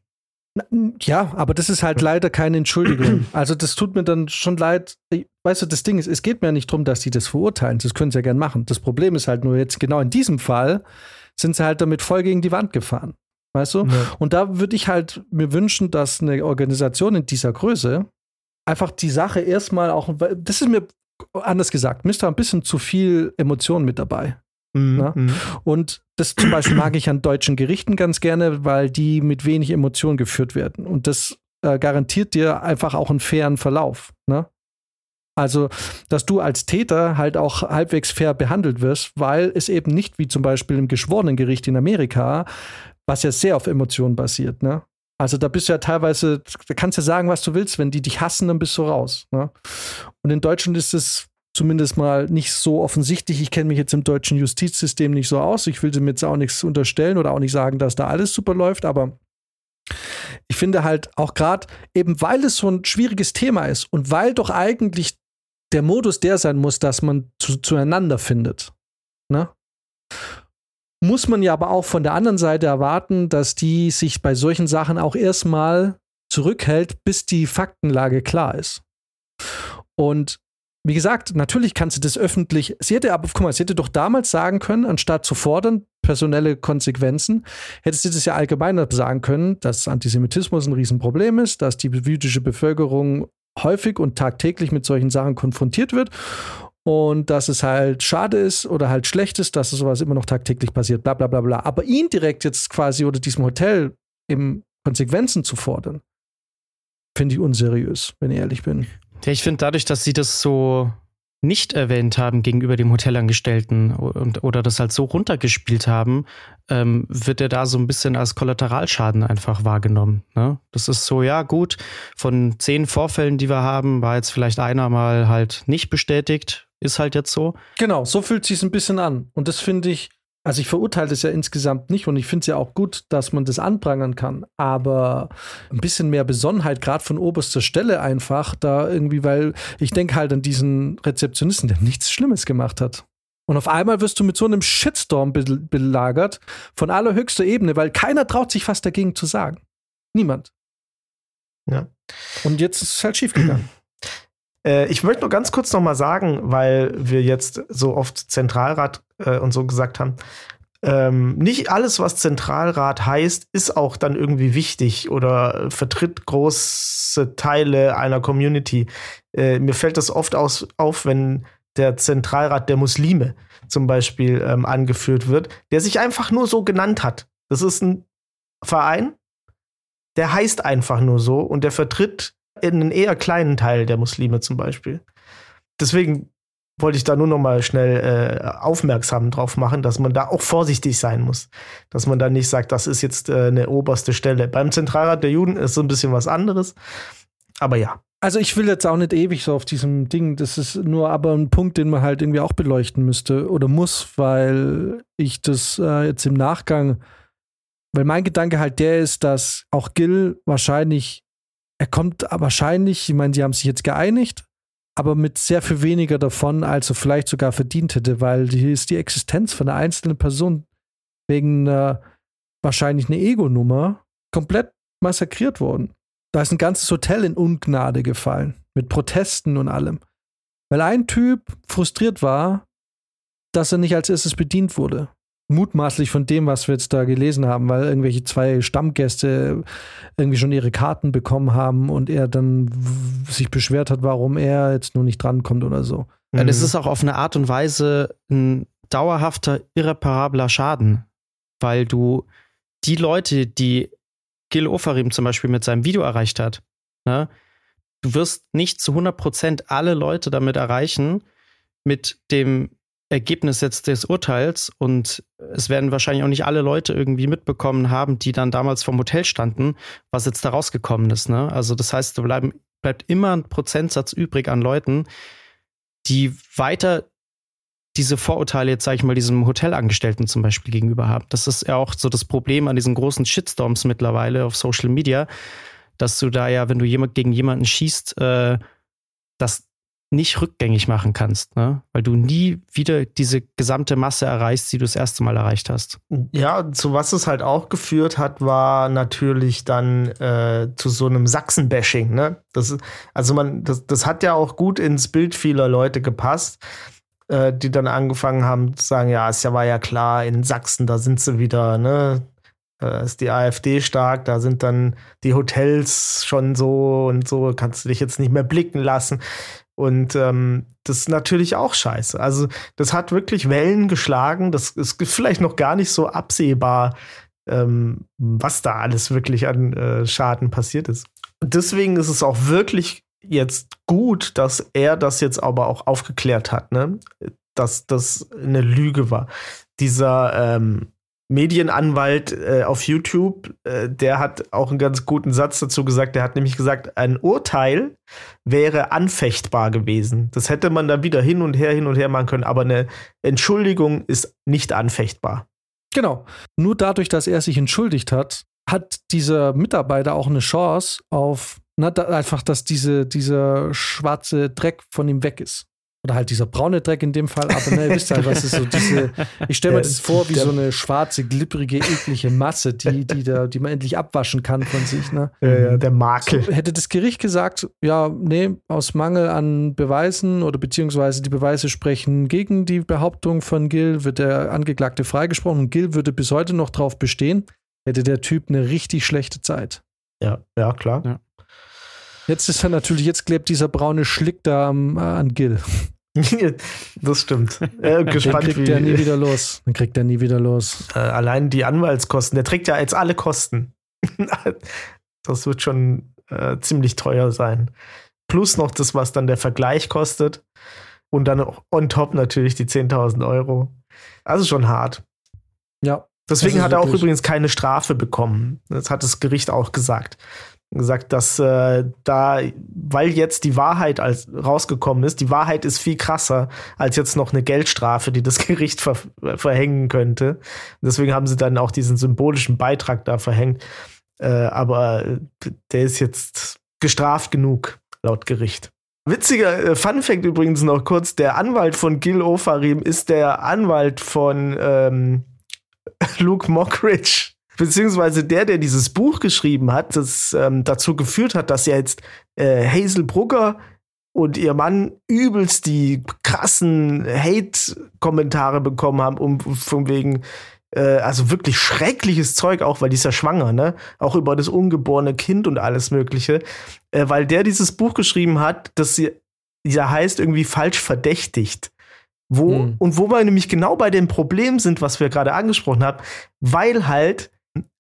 Ja, aber das ist halt leider keine Entschuldigung. Also das tut mir dann schon leid. Weißt du, das Ding ist, es geht mir nicht darum, dass sie das verurteilen. Das können sie ja gern machen. Das Problem ist halt nur jetzt, genau in diesem Fall, sind sie halt damit voll gegen die Wand gefahren. Weißt du? Ja. Und da würde ich halt mir wünschen, dass eine Organisation in dieser Größe einfach die Sache erstmal auch, das ist mir anders gesagt, müsste ein bisschen zu viel Emotion mit dabei. Mhm. Ne? Mhm. Und das zum Beispiel mag ich an deutschen Gerichten ganz gerne, weil die mit wenig Emotion geführt werden. Und das äh, garantiert dir einfach auch einen fairen Verlauf. Ne? Also, dass du als Täter halt auch halbwegs fair behandelt wirst, weil es eben nicht wie zum Beispiel im Geschworenengericht in Amerika, was ja sehr auf Emotionen basiert, ne? Also da bist du ja teilweise, da kannst du ja sagen, was du willst, wenn die dich hassen, dann bist du raus. Ne? Und in Deutschland ist es zumindest mal nicht so offensichtlich. Ich kenne mich jetzt im deutschen Justizsystem nicht so aus. Ich will dem jetzt auch nichts unterstellen oder auch nicht sagen, dass da alles super läuft, aber ich finde halt auch gerade, eben weil es so ein schwieriges Thema ist und weil doch eigentlich der Modus der sein muss, dass man zu, zueinander findet. Ne? Muss man ja aber auch von der anderen Seite erwarten, dass die sich bei solchen Sachen auch erstmal zurückhält, bis die Faktenlage klar ist. Und wie gesagt, natürlich kannst du das öffentlich. Sie hätte aber, guck mal, sie hätte doch damals sagen können, anstatt zu fordern, personelle Konsequenzen, hätte sie das ja allgemeiner sagen können, dass Antisemitismus ein Riesenproblem ist, dass die jüdische Bevölkerung häufig und tagtäglich mit solchen Sachen konfrontiert wird und dass es halt schade ist oder halt schlecht ist, dass sowas immer noch tagtäglich passiert, bla bla bla bla. Aber ihn direkt jetzt quasi oder diesem Hotel eben Konsequenzen zu fordern, finde ich unseriös, wenn ich ehrlich bin. Ja, ich finde dadurch, dass sie das so nicht erwähnt haben gegenüber dem Hotelangestellten und, oder das halt so runtergespielt haben, ähm, wird er da so ein bisschen als Kollateralschaden einfach wahrgenommen. Ne? Das ist so, ja gut, von zehn Vorfällen, die wir haben, war jetzt vielleicht einer mal halt nicht bestätigt, ist halt jetzt so. Genau, so fühlt sich ein bisschen an. Und das finde ich, also ich verurteile das ja insgesamt nicht und ich finde es ja auch gut, dass man das anprangern kann. Aber ein bisschen mehr Besonnenheit, gerade von oberster Stelle einfach, da irgendwie, weil ich denke halt an diesen Rezeptionisten, der nichts Schlimmes gemacht hat. Und auf einmal wirst du mit so einem Shitstorm belagert von allerhöchster Ebene, weil keiner traut sich fast dagegen zu sagen. Niemand. Ja. Und jetzt ist es halt schiefgegangen. Äh, ich möchte nur ganz kurz noch mal sagen, weil wir jetzt so oft Zentralrat äh, und so gesagt haben. Ähm, nicht alles, was Zentralrat heißt, ist auch dann irgendwie wichtig oder vertritt große Teile einer Community. Äh, mir fällt das oft aus, auf, wenn der Zentralrat der Muslime zum Beispiel ähm, angeführt wird, der sich einfach nur so genannt hat. Das ist ein Verein, der heißt einfach nur so und der vertritt einen eher kleinen Teil der Muslime zum Beispiel. Deswegen wollte ich da nur noch mal schnell äh, aufmerksam drauf machen, dass man da auch vorsichtig sein muss. Dass man da nicht sagt, das ist jetzt äh, eine oberste Stelle. Beim Zentralrat der Juden ist so ein bisschen was anderes. Aber ja. Also ich will jetzt auch nicht ewig so auf diesem Ding. Das ist nur aber ein Punkt, den man halt irgendwie auch beleuchten müsste oder muss, weil ich das äh, jetzt im Nachgang, weil mein Gedanke halt der ist, dass auch Gil wahrscheinlich, er kommt wahrscheinlich, ich meine, sie haben sich jetzt geeinigt, aber mit sehr viel weniger davon, als er vielleicht sogar verdient hätte, weil hier ist die Existenz von einer einzelnen Person wegen einer wahrscheinlich eine Ego-Nummer komplett massakriert worden. Da ist ein ganzes Hotel in Ungnade gefallen, mit Protesten und allem. Weil ein Typ frustriert war, dass er nicht als erstes bedient wurde mutmaßlich von dem, was wir jetzt da gelesen haben, weil irgendwelche zwei Stammgäste irgendwie schon ihre Karten bekommen haben und er dann sich beschwert hat, warum er jetzt nur nicht drankommt oder so. Ja, das ist auch auf eine Art und Weise ein dauerhafter, irreparabler Schaden, weil du die Leute, die Gil Ofarim zum Beispiel mit seinem Video erreicht hat, ne, du wirst nicht zu 100% alle Leute damit erreichen, mit dem Ergebnis jetzt des Urteils und es werden wahrscheinlich auch nicht alle Leute irgendwie mitbekommen haben, die dann damals vom Hotel standen, was jetzt da rausgekommen ist. Ne? Also das heißt, da bleiben, bleibt immer ein Prozentsatz übrig an Leuten, die weiter diese Vorurteile jetzt, sage ich mal, diesem Hotelangestellten zum Beispiel gegenüber haben. Das ist ja auch so das Problem an diesen großen Shitstorms mittlerweile auf Social Media, dass du da ja, wenn du jemand gegen jemanden schießt, äh, dass nicht rückgängig machen kannst, ne? weil du nie wieder diese gesamte Masse erreichst, die du das erste Mal erreicht hast. Ja, zu was es halt auch geführt hat, war natürlich dann äh, zu so einem Sachsen-Bashing. Ne? Das, also man, das, das hat ja auch gut ins Bild vieler Leute gepasst, äh, die dann angefangen haben zu sagen, ja, es war ja klar, in Sachsen, da sind sie wieder, ne? Da ist die AfD stark, da sind dann die Hotels schon so und so, kannst du dich jetzt nicht mehr blicken lassen. Und ähm, das ist natürlich auch scheiße. Also, das hat wirklich Wellen geschlagen. Das ist vielleicht noch gar nicht so absehbar, ähm, was da alles wirklich an äh, Schaden passiert ist. Deswegen ist es auch wirklich jetzt gut, dass er das jetzt aber auch aufgeklärt hat, ne? Dass das eine Lüge war. Dieser ähm, Medienanwalt äh, auf YouTube, äh, der hat auch einen ganz guten Satz dazu gesagt. Der hat nämlich gesagt, ein Urteil wäre anfechtbar gewesen. Das hätte man dann wieder hin und her, hin und her machen können, aber eine Entschuldigung ist nicht anfechtbar. Genau. Nur dadurch, dass er sich entschuldigt hat, hat dieser Mitarbeiter auch eine Chance auf, na, da, einfach, dass diese, dieser schwarze Dreck von ihm weg ist. Oder halt dieser braune Dreck in dem Fall, aber ne, ihr wisst halt, was ist so diese. Ich stelle mir das vor wie so eine schwarze, glibbrige, eklige Masse, die, die, da, die man endlich abwaschen kann von sich. Ne? Ja, ja, der Makel. So, hätte das Gericht gesagt, ja, nee, aus Mangel an Beweisen oder beziehungsweise die Beweise sprechen gegen die Behauptung von Gil, wird der Angeklagte freigesprochen und Gil würde bis heute noch drauf bestehen, hätte der Typ eine richtig schlechte Zeit. Ja, ja, klar. Ja. Jetzt ist er natürlich, jetzt klebt dieser braune Schlick da am, äh, an Gil. das stimmt. Äh, gespannt, Den kriegt er nie wieder los. Dann kriegt er nie wieder los. Äh, allein die Anwaltskosten. Der trägt ja jetzt alle Kosten. das wird schon äh, ziemlich teuer sein. Plus noch das, was dann der Vergleich kostet. Und dann on top natürlich die 10.000 Euro. Also schon hart. Ja. Deswegen hat er auch übrigens keine Strafe bekommen. Das hat das Gericht auch gesagt gesagt, dass äh, da, weil jetzt die Wahrheit als rausgekommen ist, die Wahrheit ist viel krasser als jetzt noch eine Geldstrafe, die das Gericht ver verhängen könnte. Deswegen haben sie dann auch diesen symbolischen Beitrag da verhängt. Äh, aber der ist jetzt gestraft genug, laut Gericht. Witziger äh, Funfact übrigens noch kurz: Der Anwalt von Gil Ofarim ist der Anwalt von ähm, Luke Mockridge beziehungsweise der, der dieses Buch geschrieben hat, das ähm, dazu geführt hat, dass ja jetzt äh, Hazel Brugger und ihr Mann übelst die krassen Hate-Kommentare bekommen haben, um von wegen, äh, also wirklich schreckliches Zeug auch, weil die ist ja schwanger, ne? Auch über das ungeborene Kind und alles Mögliche. Äh, weil der dieses Buch geschrieben hat, das ja heißt irgendwie falsch verdächtigt. Wo, hm. Und wo wir nämlich genau bei dem Problem sind, was wir gerade angesprochen haben, weil halt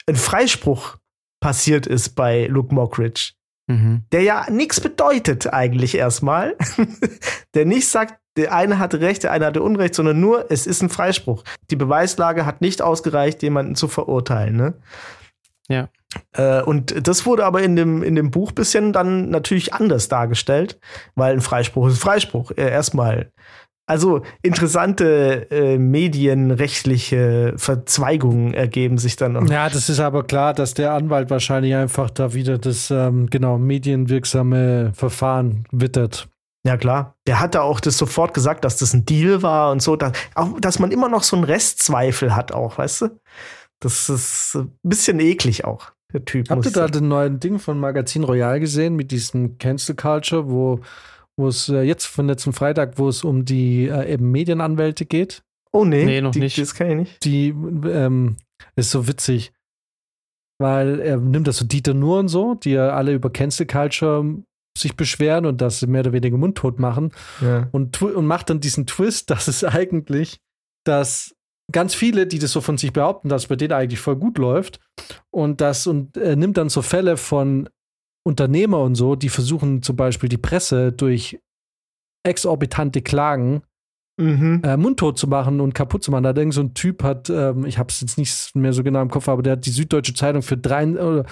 ein Freispruch passiert ist bei Luke Mockridge, mhm. der ja nichts bedeutet eigentlich erstmal, der nicht sagt, der eine hatte Recht, der eine hatte Unrecht, sondern nur, es ist ein Freispruch. Die Beweislage hat nicht ausgereicht, jemanden zu verurteilen. Ne? Ja. Äh, und das wurde aber in dem, in dem Buch bisschen dann natürlich anders dargestellt, weil ein Freispruch ist ein Freispruch. Äh, erstmal also interessante äh, medienrechtliche Verzweigungen ergeben sich dann noch. Ja, das ist aber klar, dass der Anwalt wahrscheinlich einfach da wieder das ähm, genau medienwirksame Verfahren wittert. Ja, klar. Der hat da auch das sofort gesagt, dass das ein Deal war und so. Dass, auch, dass man immer noch so einen Restzweifel hat, auch, weißt du? Das ist ein bisschen eklig auch, der Typ. Habt ihr da den neuen Ding von Magazin Royal gesehen mit diesem Cancel Culture, wo wo es äh, jetzt von letzten Freitag, wo es um die äh, eben Medienanwälte geht. Oh nee, nee noch die, nicht. Das kann ich nicht. Die ähm, ist so witzig, weil er nimmt das so Dieter Nuhr und so, die ja alle über Cancel Culture sich beschweren und das mehr oder weniger mundtot machen ja. und, und macht dann diesen Twist, dass es eigentlich, dass ganz viele, die das so von sich behaupten, dass es bei denen eigentlich voll gut läuft und das und er nimmt dann so Fälle von Unternehmer und so, die versuchen zum Beispiel die Presse durch exorbitante Klagen mhm. äh, mundtot zu machen und kaputt zu machen. Da denkt so ein Typ hat, ähm, ich habe es jetzt nicht mehr so genau im Kopf, aber der hat die Süddeutsche Zeitung für drei, äh,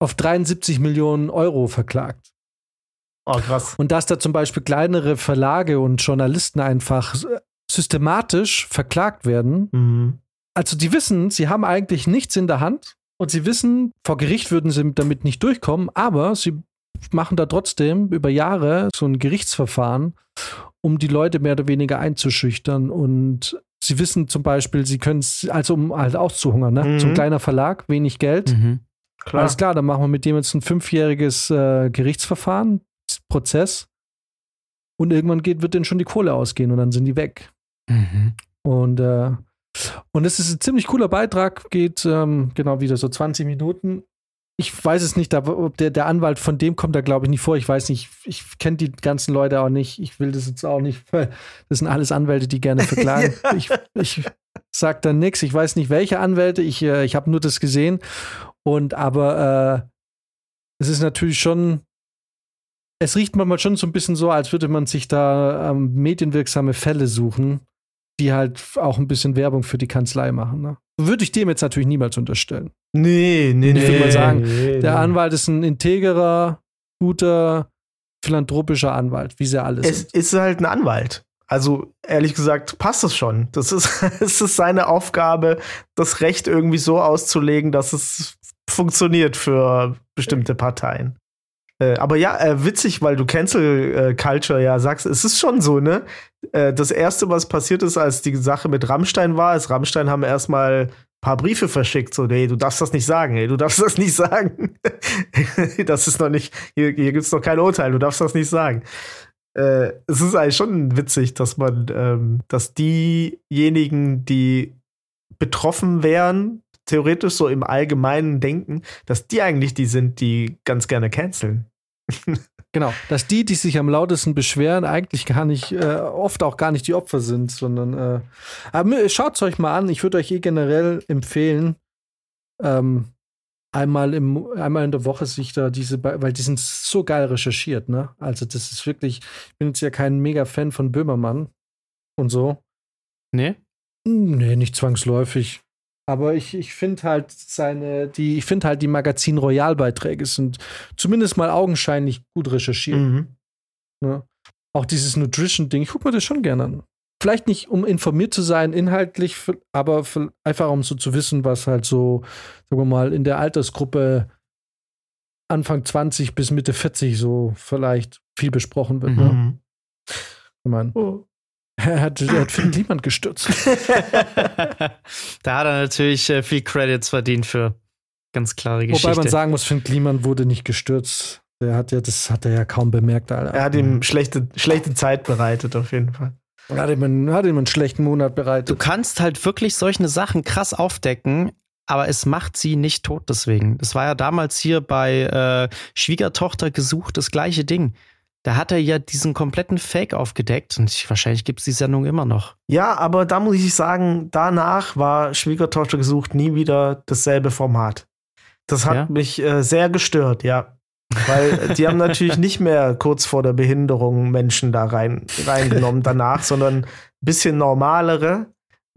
auf 73 Millionen Euro verklagt. Oh, krass. Und dass da zum Beispiel kleinere Verlage und Journalisten einfach systematisch verklagt werden. Mhm. Also die wissen, sie haben eigentlich nichts in der Hand und sie wissen, vor Gericht würden sie damit nicht durchkommen, aber sie machen da trotzdem über Jahre so ein Gerichtsverfahren, um die Leute mehr oder weniger einzuschüchtern. Und sie wissen zum Beispiel, sie können es, also um halt auszuhungern, ne? Mhm. So ein kleiner Verlag, wenig Geld. Mhm. Klar. Alles klar, dann machen wir mit dem jetzt ein fünfjähriges äh, Gerichtsverfahren, Prozess. Und irgendwann geht, wird denen schon die Kohle ausgehen und dann sind die weg. Mhm. Und äh, und es ist ein ziemlich cooler Beitrag, geht ähm, genau wieder so 20 Minuten. Ich weiß es nicht, ob der, der Anwalt von dem kommt da, glaube ich, nicht vor. Ich weiß nicht, ich kenne die ganzen Leute auch nicht. Ich will das jetzt auch nicht, weil das sind alles Anwälte, die gerne verklagen. ich, ich sag da nichts. Ich weiß nicht, welche Anwälte. Ich, äh, ich habe nur das gesehen. Und aber äh, es ist natürlich schon, es riecht manchmal schon so ein bisschen so, als würde man sich da ähm, medienwirksame Fälle suchen die halt auch ein bisschen Werbung für die Kanzlei machen. Ne? Würde ich dem jetzt natürlich niemals unterstellen. Nee, nee, nee. Ich würde mal sagen, nee, der nee. Anwalt ist ein integrer, guter, philanthropischer Anwalt, wie sie alles es sind. ist halt ein Anwalt. Also ehrlich gesagt passt es schon. Das ist, es ist seine Aufgabe, das Recht irgendwie so auszulegen, dass es funktioniert für bestimmte Parteien. Äh, aber ja, äh, witzig, weil du Cancel äh, Culture ja sagst, es ist schon so, ne? Äh, das erste, was passiert ist, als die Sache mit Rammstein war, ist, Rammstein haben erstmal ein paar Briefe verschickt, so, nee, du darfst das nicht sagen, ey, du darfst das nicht sagen. das ist noch nicht, hier, hier gibt es noch kein Urteil, du darfst das nicht sagen. Es ist eigentlich schon witzig, dass man, ähm, dass diejenigen, die betroffen wären, theoretisch so im allgemeinen Denken, dass die eigentlich die sind, die ganz gerne canceln. Genau, dass die, die sich am lautesten beschweren, eigentlich gar nicht, äh, oft auch gar nicht die Opfer sind, sondern äh, aber schaut es euch mal an. Ich würde euch eh generell empfehlen, ähm, einmal, im, einmal in der Woche sich da diese, weil die sind so geil recherchiert, ne? Also, das ist wirklich, ich bin jetzt ja kein Mega-Fan von Böhmermann und so. Nee? Nee, nicht zwangsläufig. Aber ich, ich finde halt seine, die, ich finde halt die Magazin Royal-Beiträge sind zumindest mal augenscheinlich gut recherchiert. Mhm. Ne? Auch dieses Nutrition-Ding, ich gucke mir das schon gerne an. Vielleicht nicht, um informiert zu sein, inhaltlich, aber einfach um so zu wissen, was halt so, sagen wir mal, in der Altersgruppe Anfang 20 bis Mitte 40 so vielleicht viel besprochen wird. Ne? Mhm. Ne? Ich meine, oh. Er hat, er hat Finn Kliman gestürzt. da hat er natürlich äh, viel Credits verdient für ganz klare Geschichte. Wobei man sagen muss, Finn Kliman wurde nicht gestürzt. Der hat ja, das hat er ja kaum bemerkt, Alter. Er hat ihm schlechte, schlechte Zeit bereitet, auf jeden Fall. Er hat ihm, einen, hat ihm einen schlechten Monat bereitet. Du kannst halt wirklich solche Sachen krass aufdecken, aber es macht sie nicht tot deswegen. Das war ja damals hier bei äh, Schwiegertochter gesucht, das gleiche Ding. Da hat er ja diesen kompletten Fake aufgedeckt und ich, wahrscheinlich gibt es die Sendung immer noch. Ja, aber da muss ich sagen, danach war Schwiegertochter gesucht nie wieder dasselbe Format. Das hat ja? mich äh, sehr gestört, ja. Weil die haben natürlich nicht mehr kurz vor der Behinderung Menschen da rein, reingenommen danach, sondern ein bisschen normalere.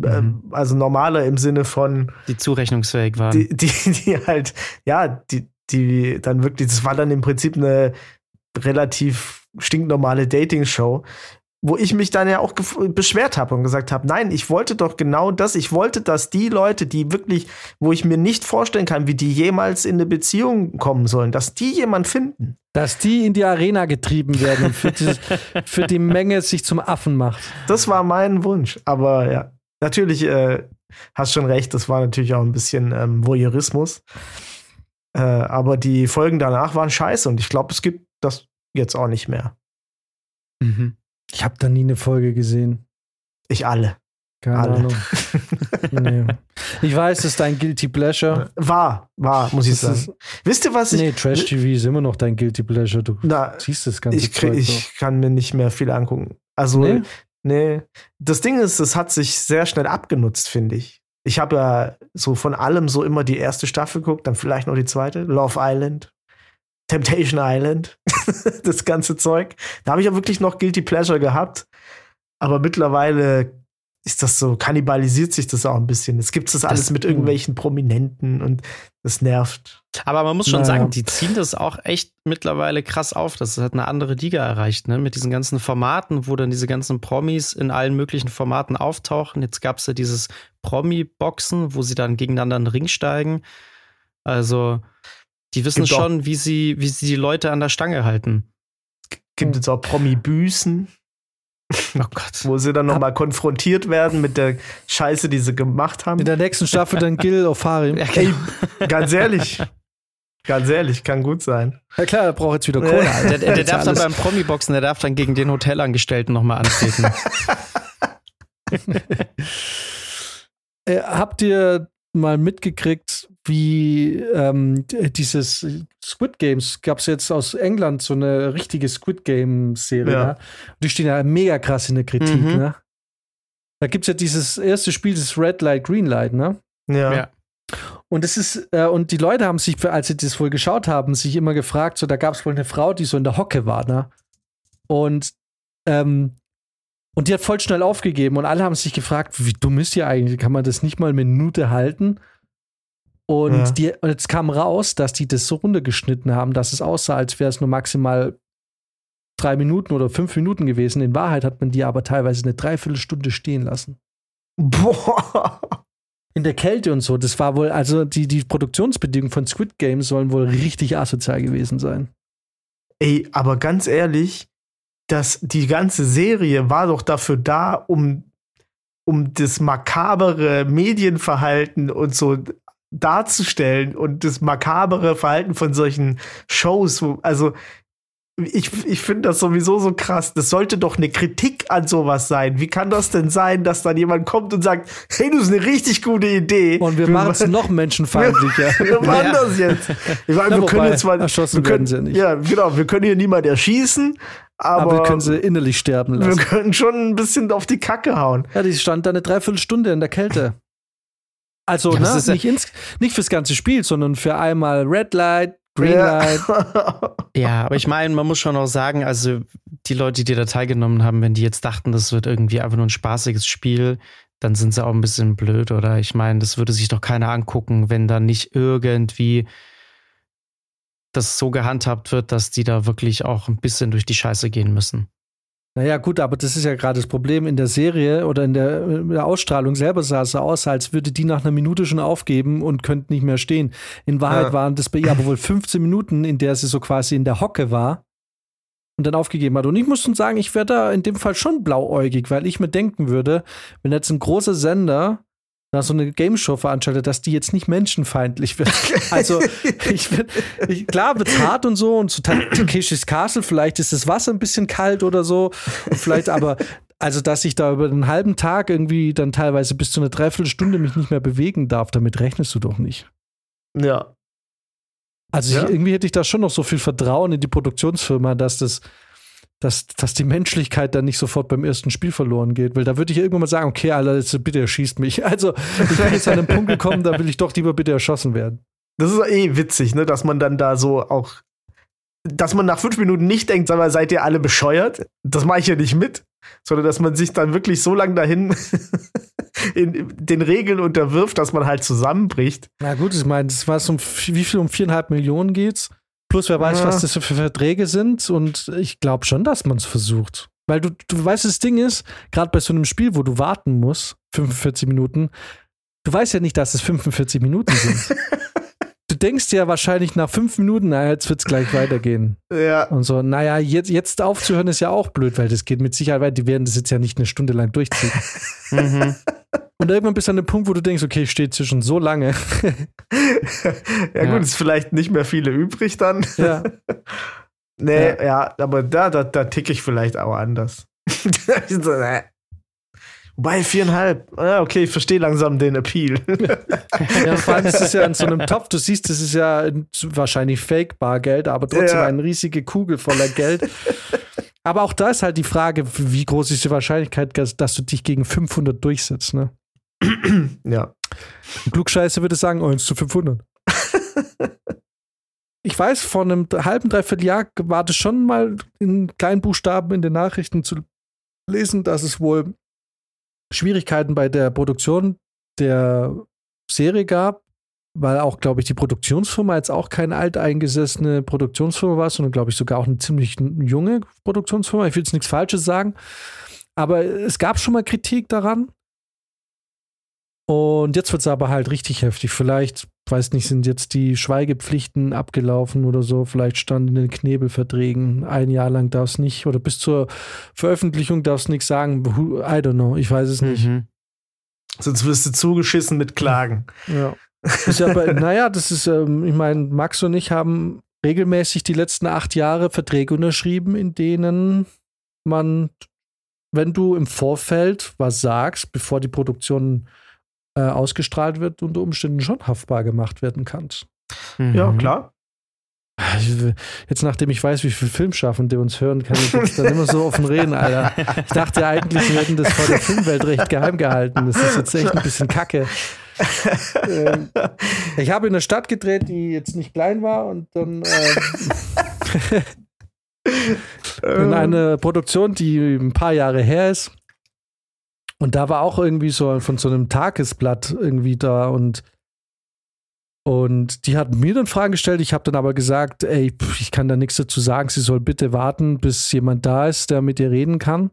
Äh, mhm. also normaler im Sinne von. Die zurechnungsfähig waren. Die, die, die halt, ja, die, die dann wirklich, das war dann im Prinzip eine relativ stinknormale Dating-Show, wo ich mich dann ja auch beschwert habe und gesagt habe, nein, ich wollte doch genau das. Ich wollte, dass die Leute, die wirklich, wo ich mir nicht vorstellen kann, wie die jemals in eine Beziehung kommen sollen, dass die jemand finden. Dass die in die Arena getrieben werden und für, dieses, für die Menge sich zum Affen macht. Das war mein Wunsch. Aber ja, natürlich äh, hast schon recht, das war natürlich auch ein bisschen ähm, Voyeurismus. Äh, aber die Folgen danach waren scheiße und ich glaube, es gibt das jetzt auch nicht mehr. Mhm. Ich habe da nie eine Folge gesehen. Ich alle. Keine alle. Ahnung. nee. Ich weiß, das ist dein Guilty Pleasure. War, war, muss ich das sagen. Ist, Wisst ihr, was ich. Nee, Trash TV ist immer noch dein Guilty Pleasure. Du na, siehst das ganze ich, Zeug ich kann mir nicht mehr viel angucken. Also, nee? nee. Das Ding ist, es hat sich sehr schnell abgenutzt, finde ich. Ich habe ja so von allem so immer die erste Staffel geguckt, dann vielleicht noch die zweite. Love Island, Temptation Island, das ganze Zeug. Da habe ich ja wirklich noch Guilty Pleasure gehabt. Aber mittlerweile ist das so, kannibalisiert sich das auch ein bisschen. Es gibt das alles das, mit irgendwelchen Prominenten und das nervt. Aber man muss schon naja. sagen, die ziehen das auch echt mittlerweile krass auf. Das hat eine andere Liga erreicht, ne? Mit diesen ganzen Formaten, wo dann diese ganzen Promis in allen möglichen Formaten auftauchen. Jetzt gab es ja dieses Promi-Boxen, wo sie dann gegeneinander in den Ring steigen. Also, die wissen gibt schon, wie sie, wie sie die Leute an der Stange halten. Gibt jetzt auch Promi-Büßen. Oh Gott. Wo sie dann nochmal konfrontiert werden mit der Scheiße, die sie gemacht haben. In der nächsten Staffel dann Gil Ofarim. Ja, Ey, ganz ehrlich. Ganz ehrlich, kann gut sein. Ja klar, er braucht jetzt wieder Kohle. der, der, der darf dann beim Promi-Boxen, der darf dann gegen den Hotelangestellten nochmal antreten. äh, habt ihr mal mitgekriegt, wie ähm, dieses Squid Games gab es jetzt aus England so eine richtige Squid Game Serie. Ja. Ne? Die stehen ja mega krass in der Kritik. Mhm. Ne? Da gibt es ja dieses erste Spiel, das Red Light, Green Light, ne? Ja. ja. Und es ist, äh, und die Leute haben sich, als sie das wohl geschaut haben, sich immer gefragt, so, da gab es wohl eine Frau, die so in der Hocke war, ne? Und, ähm, und die hat voll schnell aufgegeben und alle haben sich gefragt, wie dumm ist die eigentlich? Kann man das nicht mal eine Minute halten? Und, ja. die, und jetzt kam raus, dass die das so runtergeschnitten haben, dass es aussah, als wäre es nur maximal drei Minuten oder fünf Minuten gewesen. In Wahrheit hat man die aber teilweise eine Dreiviertelstunde stehen lassen. Boah. In der Kälte und so. Das war wohl, also die, die Produktionsbedingungen von Squid Games sollen wohl richtig asozial gewesen sein. Ey, aber ganz ehrlich, dass die ganze Serie war doch dafür da, um, um das makabere Medienverhalten und so darzustellen und das makabere Verhalten von solchen Shows. Wo, also ich, ich finde das sowieso so krass. Das sollte doch eine Kritik an sowas sein. Wie kann das denn sein, dass dann jemand kommt und sagt, hey, du ist eine richtig gute Idee. Und wir, wir machen es noch menschenfeindlicher. Wir, machen ja. das jetzt. Ich meine, Na, wir können jetzt mal erschossen wir können, sie nicht. Ja, genau. Wir können hier niemand erschießen. Aber, aber, wir können sie innerlich sterben lassen. Wir können schon ein bisschen auf die Kacke hauen. Ja, die stand da eine Dreiviertelstunde in der Kälte. Also, ja, ne, nicht, ins, nicht fürs ganze Spiel, sondern für einmal Red Light, Greenlight. Ja. ja, aber ich meine, man muss schon auch sagen, also die Leute, die da teilgenommen haben, wenn die jetzt dachten, das wird irgendwie einfach nur ein spaßiges Spiel, dann sind sie auch ein bisschen blöd, oder? Ich meine, das würde sich doch keiner angucken, wenn da nicht irgendwie das so gehandhabt wird, dass die da wirklich auch ein bisschen durch die Scheiße gehen müssen. Naja, gut, aber das ist ja gerade das Problem. In der Serie oder in der, in der, Ausstrahlung selber sah es so aus, als würde die nach einer Minute schon aufgeben und könnte nicht mehr stehen. In Wahrheit ja. waren das bei ihr aber wohl 15 Minuten, in der sie so quasi in der Hocke war und dann aufgegeben hat. Und ich muss schon sagen, ich wäre da in dem Fall schon blauäugig, weil ich mir denken würde, wenn jetzt ein großer Sender da so eine Game Show veranstaltet, dass die jetzt nicht menschenfeindlich wird. Also, ich bin, ich, klar, wird's hart und so und zu Takeshis Castle, vielleicht ist das Wasser ein bisschen kalt oder so. Vielleicht aber, also, dass ich da über einen halben Tag irgendwie dann teilweise bis zu einer Dreiviertelstunde mich nicht mehr bewegen darf, damit rechnest du doch nicht. Ja. Also, ja. Ich, irgendwie hätte ich da schon noch so viel Vertrauen in die Produktionsfirma, dass das dass, dass die Menschlichkeit dann nicht sofort beim ersten Spiel verloren geht. Weil da würde ich irgendwann mal sagen, okay, Alter, bitte erschießt mich. Also ich bin jetzt an einen Punkt gekommen, da will ich doch lieber bitte erschossen werden. Das ist eh witzig, ne, dass man dann da so auch, dass man nach fünf Minuten nicht denkt, sag mal, seid ihr alle bescheuert? Das mache ich ja nicht mit. Sondern dass man sich dann wirklich so lange dahin in den Regeln unterwirft, dass man halt zusammenbricht. Na gut, ich meine, das war so um wie viel um viereinhalb Millionen geht's? Plus, wer weiß, ja. was das für Verträge sind. Und ich glaube schon, dass man es versucht. Weil du, du weißt, das Ding ist, gerade bei so einem Spiel, wo du warten musst, 45 Minuten, du weißt ja nicht, dass es 45 Minuten sind. du denkst ja wahrscheinlich nach fünf Minuten, naja, jetzt wird es gleich weitergehen. Ja. Und so, naja, jetzt, jetzt aufzuhören ist ja auch blöd, weil das geht mit Sicherheit weiter. Die werden das jetzt ja nicht eine Stunde lang durchziehen. mhm. Und irgendwann bist du an dem Punkt, wo du denkst, okay, ich stehe schon so lange. ja, gut, ist vielleicht nicht mehr viele übrig dann. Ja. nee, ja. ja, aber da, da, da ticke ich vielleicht auch anders. so, äh. Wobei viereinhalb. Ah, okay, ich verstehe langsam den Appeal. ja, vor allem ist es ja in so einem Topf. Du siehst, das ist ja wahrscheinlich Fake-Bargeld, aber trotzdem ja. eine riesige Kugel voller Geld. Aber auch da ist halt die Frage, wie groß ist die Wahrscheinlichkeit, dass du dich gegen 500 durchsetzt, ne? ja. Klugscheiße würde sagen, 1 zu 500. ich weiß, vor einem halben, dreiviertel Jahr war das schon mal in kleinen Buchstaben in den Nachrichten zu lesen, dass es wohl Schwierigkeiten bei der Produktion der Serie gab, weil auch, glaube ich, die Produktionsfirma jetzt auch keine alteingesessene Produktionsfirma war, sondern, glaube ich, sogar auch eine ziemlich junge Produktionsfirma. Ich will jetzt nichts Falsches sagen. Aber es gab schon mal Kritik daran. Und jetzt wird es aber halt richtig heftig. Vielleicht, weiß nicht, sind jetzt die Schweigepflichten abgelaufen oder so. Vielleicht stand in den Knebelverträgen, ein Jahr lang darf es nicht oder bis zur Veröffentlichung darf es nichts sagen. I don't know, ich weiß es nicht. Mhm. Sonst wirst du zugeschissen mit Klagen. Ja. Ist ja bei, naja, das ist, ähm, ich meine, Max und ich haben regelmäßig die letzten acht Jahre Verträge unterschrieben, in denen man, wenn du im Vorfeld was sagst, bevor die Produktion äh, ausgestrahlt wird, unter Umständen schon haftbar gemacht werden kannst. Mhm. Ja, klar. Jetzt, nachdem ich weiß, wie viele Filmschaffende uns hören, kann ich jetzt dann immer so offen reden, Alter. Ich dachte eigentlich, wir hätten das vor der Filmwelt recht geheim gehalten. Das ist jetzt echt ein bisschen kacke. Ähm, ich habe in einer Stadt gedreht, die jetzt nicht klein war und dann ähm, in eine Produktion, die ein paar Jahre her ist. Und da war auch irgendwie so von so einem Tagesblatt irgendwie da und und die hat mir dann Fragen gestellt. Ich habe dann aber gesagt, ey, ich kann da nichts dazu sagen. Sie soll bitte warten, bis jemand da ist, der mit ihr reden kann.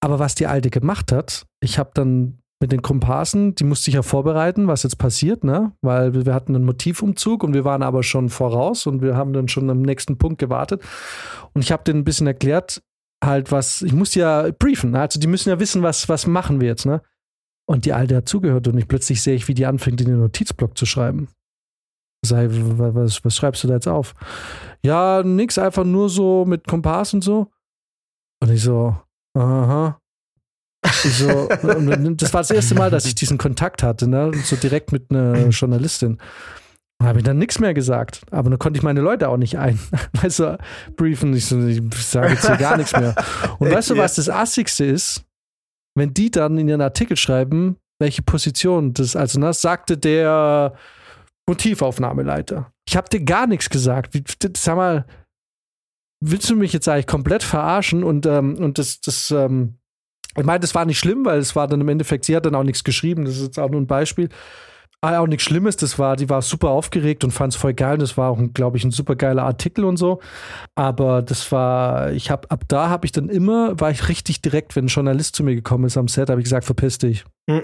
Aber was die Alte gemacht hat, ich habe dann mit den Komparsen, die musste ich ja vorbereiten, was jetzt passiert, ne? Weil wir hatten einen Motivumzug und wir waren aber schon voraus und wir haben dann schon am nächsten Punkt gewartet. Und ich habe denen ein bisschen erklärt, halt, was, ich muss ja briefen, ne? also die müssen ja wissen, was, was machen wir jetzt, ne? Und die Alte hat zugehört und ich plötzlich sehe ich, wie die anfängt, in den Notizblock zu schreiben. Sei, was, was schreibst du da jetzt auf? Ja, nix, einfach nur so mit Kompass und so. Und ich so, aha. So, das war das erste Mal, dass ich diesen Kontakt hatte, ne? So direkt mit einer Journalistin. Habe ich dann nichts mehr gesagt. Aber dann konnte ich meine Leute auch nicht ein. Weißt du, briefen. Ich, so, ich sage jetzt hier gar nichts mehr. Und weißt du, was das Assigste ist? Wenn die dann in ihren Artikel schreiben, welche Position das, also das sagte der Motivaufnahmeleiter. Ich habe dir gar nichts gesagt. Sag mal, willst du mich jetzt eigentlich komplett verarschen? Und, ähm, und das, das, ähm, ich meine, das war nicht schlimm, weil es war dann im Endeffekt, sie hat dann auch nichts geschrieben. Das ist jetzt auch nur ein Beispiel. Aber auch nichts Schlimmes, das war, die war super aufgeregt und fand es voll geil. Das war auch, glaube ich, ein super geiler Artikel und so. Aber das war, ich habe, ab da habe ich dann immer, war ich richtig direkt, wenn ein Journalist zu mir gekommen ist am Set, habe ich gesagt, verpiss dich.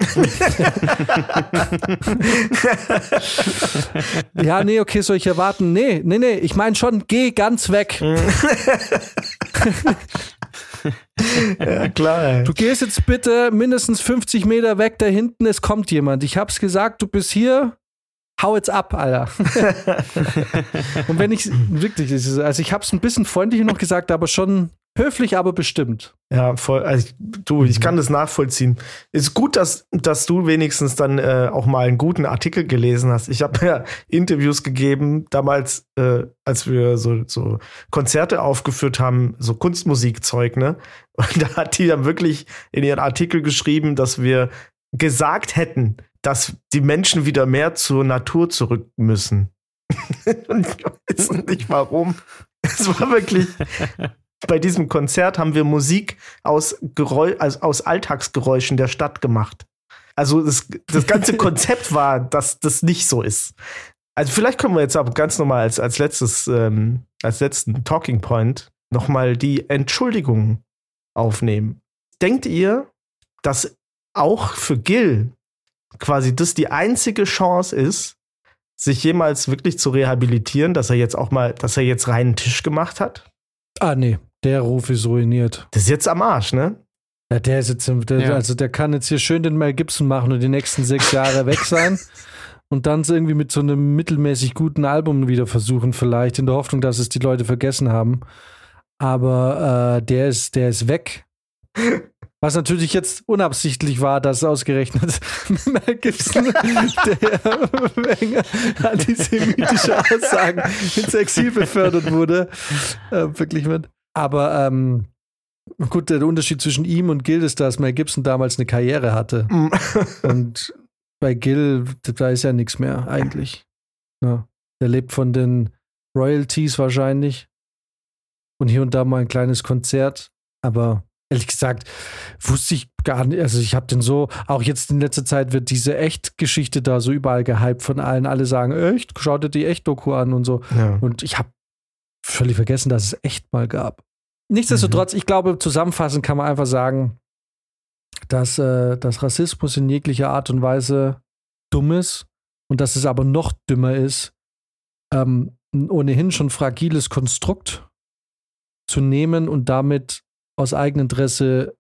ja, nee, okay, soll ich erwarten? Nee, nee, nee, ich meine schon, geh ganz weg. ja, klar. Ey. Du gehst jetzt bitte mindestens 50 Meter weg da hinten, es kommt jemand. Ich hab's gesagt, du bist hier. Hau jetzt ab, Alter. Und wenn ich wirklich, also ich hab's ein bisschen freundlicher noch gesagt, aber schon Höflich, aber bestimmt. Ja, voll. Also, du, ich kann das nachvollziehen. Ist gut, dass, dass du wenigstens dann äh, auch mal einen guten Artikel gelesen hast. Ich habe ja Interviews gegeben, damals, äh, als wir so, so Konzerte aufgeführt haben, so Kunstmusikzeug, ne? Und da hat die dann wirklich in ihren Artikel geschrieben, dass wir gesagt hätten, dass die Menschen wieder mehr zur Natur zurück müssen. Und ich weiß nicht warum. Es war wirklich bei diesem Konzert haben wir Musik aus, Geräusch, also aus Alltagsgeräuschen der Stadt gemacht. Also das, das ganze Konzept war, dass das nicht so ist. Also vielleicht können wir jetzt aber ganz normal als, als letztes, ähm, als letzten Talking Point nochmal die Entschuldigung aufnehmen. Denkt ihr, dass auch für Gil quasi das die einzige Chance ist, sich jemals wirklich zu rehabilitieren, dass er jetzt auch mal, dass er jetzt reinen Tisch gemacht hat? Ah, nee. Der Ruf ist ruiniert. Das ist jetzt am Arsch, ne? Ja, der ist jetzt, der, ja. also der kann jetzt hier schön den Mel Gibson machen und die nächsten sechs Jahre weg sein. Und dann irgendwie mit so einem mittelmäßig guten Album wieder versuchen, vielleicht, in der Hoffnung, dass es die Leute vergessen haben. Aber äh, der ist, der ist weg. Was natürlich jetzt unabsichtlich war, dass ausgerechnet Mel Gibson, der antisemitische Aussagen ins Exil befördert wurde, äh, wirklich mit. Aber ähm, gut, der Unterschied zwischen ihm und Gil ist, dass Mel Gibson damals eine Karriere hatte. Mm. und bei Gil, da ist ja nichts mehr eigentlich. Ja. Der lebt von den Royalties wahrscheinlich. Und hier und da mal ein kleines Konzert. Aber ehrlich gesagt, wusste ich gar nicht. Also ich habe den so, auch jetzt in letzter Zeit wird diese Echt-Geschichte da so überall gehypt von allen. Alle sagen, echt, schaut dir die Echt-Doku an und so. Ja. Und ich habe völlig vergessen, dass es echt mal gab. Nichtsdestotrotz, mhm. ich glaube, zusammenfassend kann man einfach sagen, dass, äh, dass Rassismus in jeglicher Art und Weise dumm ist und dass es aber noch dümmer ist, ähm, ein ohnehin schon fragiles Konstrukt zu nehmen und damit aus Eigeninteresse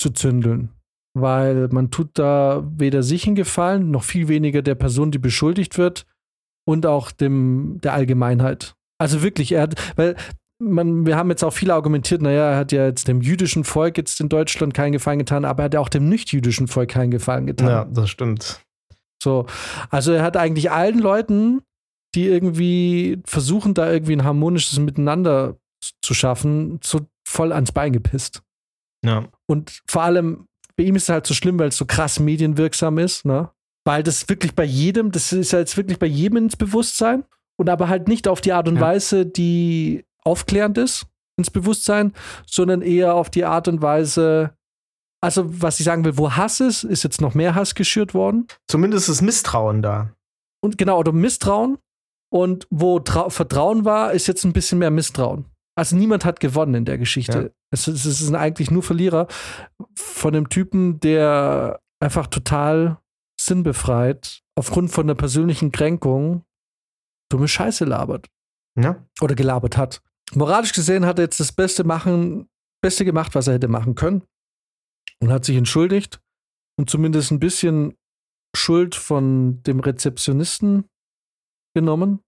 zu zündeln. Weil man tut da weder sich einen Gefallen, noch viel weniger der Person, die beschuldigt wird und auch dem, der Allgemeinheit. Also wirklich, er hat, weil man, wir haben jetzt auch viele argumentiert, naja, er hat ja jetzt dem jüdischen Volk jetzt in Deutschland keinen Gefallen getan, aber er hat ja auch dem nicht-jüdischen Volk keinen Gefallen getan. Ja, das stimmt. So, also er hat eigentlich allen Leuten, die irgendwie versuchen, da irgendwie ein harmonisches Miteinander zu schaffen, so voll ans Bein gepisst. Ja. Und vor allem, bei ihm ist es halt so schlimm, weil es so krass medienwirksam ist, ne? Weil das wirklich bei jedem, das ist ja jetzt wirklich bei jedem ins Bewusstsein und aber halt nicht auf die Art und ja. Weise, die aufklärend ist ins Bewusstsein, sondern eher auf die Art und Weise, also was ich sagen will, wo Hass ist, ist jetzt noch mehr Hass geschürt worden. Zumindest ist Misstrauen da. Und genau, oder Misstrauen. Und wo Trau Vertrauen war, ist jetzt ein bisschen mehr Misstrauen. Also niemand hat gewonnen in der Geschichte. Ja. Es, es, sind eigentlich nur Verlierer von dem Typen, der einfach total sinnbefreit aufgrund von einer persönlichen Kränkung dumme Scheiße labert. Ja. Oder gelabert hat. Moralisch gesehen hat er jetzt das Beste machen, Beste gemacht, was er hätte machen können. Und hat sich entschuldigt und zumindest ein bisschen Schuld von dem Rezeptionisten genommen.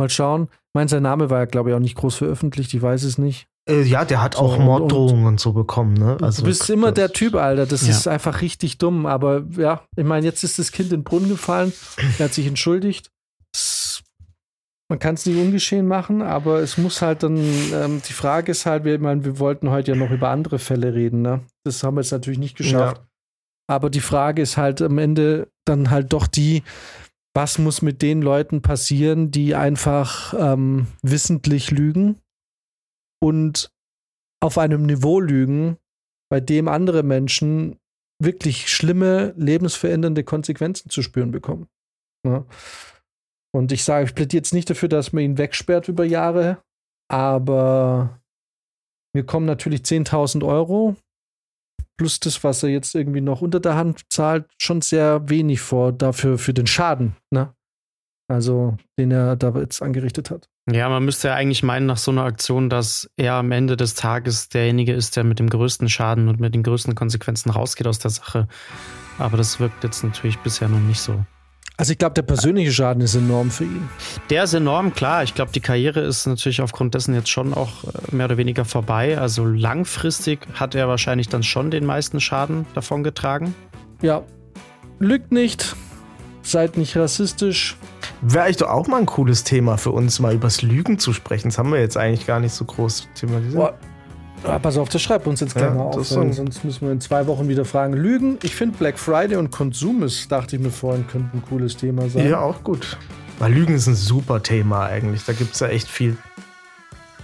Mal schauen. Ich meine, sein Name war ja, glaube ich, auch nicht groß veröffentlicht, ich weiß es nicht. Äh, ja, der hat So, auch und- Morddrohungen und so bekommen, ne? du bist immer der Typ, Alter. Das Ja. ist einfach richtig dumm. Aber ja, ich meine, jetzt ist das Kind in den Brunnen gefallen. Er hat sich entschuldigt. Man kann es nicht ungeschehen machen, aber es muss halt dann, ähm, die Frage ist halt, wir, ich meine, wir wollten heute ja noch über andere Fälle reden, ne? Das haben wir jetzt natürlich nicht geschafft. Ja. Aber die Frage ist halt am Ende dann halt doch die, was muss mit den Leuten passieren, die einfach ähm, wissentlich lügen und auf einem Niveau lügen, bei dem andere Menschen wirklich schlimme, lebensverändernde Konsequenzen zu spüren bekommen. Ja. Und ich sage, ich plädiere jetzt nicht dafür, dass man ihn wegsperrt über Jahre, aber mir kommen natürlich 10.000 Euro plus das, was er jetzt irgendwie noch unter der Hand zahlt, schon sehr wenig vor dafür für den Schaden, ne? Also, den er da jetzt angerichtet hat. Ja, man müsste ja eigentlich meinen nach so einer Aktion, dass er am Ende des Tages derjenige ist, der mit dem größten Schaden und mit den größten Konsequenzen rausgeht aus der Sache. Aber das wirkt jetzt natürlich bisher noch nicht so. Also ich glaube, der persönliche Schaden ist enorm für ihn. Der ist enorm, klar. Ich glaube, die Karriere ist natürlich aufgrund dessen jetzt schon auch äh, mehr oder weniger vorbei. Also langfristig hat er wahrscheinlich dann schon den meisten Schaden davon getragen. Ja, lügt nicht, seid nicht rassistisch. Wäre eigentlich doch auch mal ein cooles Thema für uns, mal übers Lügen zu sprechen. Das haben wir jetzt eigentlich gar nicht so groß thematisiert. Boah, ah, pass auf, das schreibt uns jetzt gleich Ja, mal auf, sonst müssen wir in zwei Wochen wieder fragen. Lügen, ich finde Black Friday und Konsum ist, dachte ich mir vorhin, könnte ein cooles Thema sein. Ja, auch gut. Weil Lügen ist ein super Thema eigentlich. Da gibt es ja echt viel.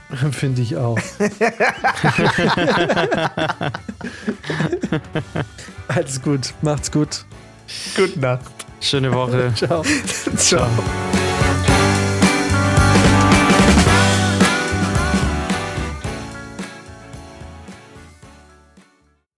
finde ich auch. Alles gut, macht's gut. Gute Nacht. Schöne Woche. Ciao. Ciao.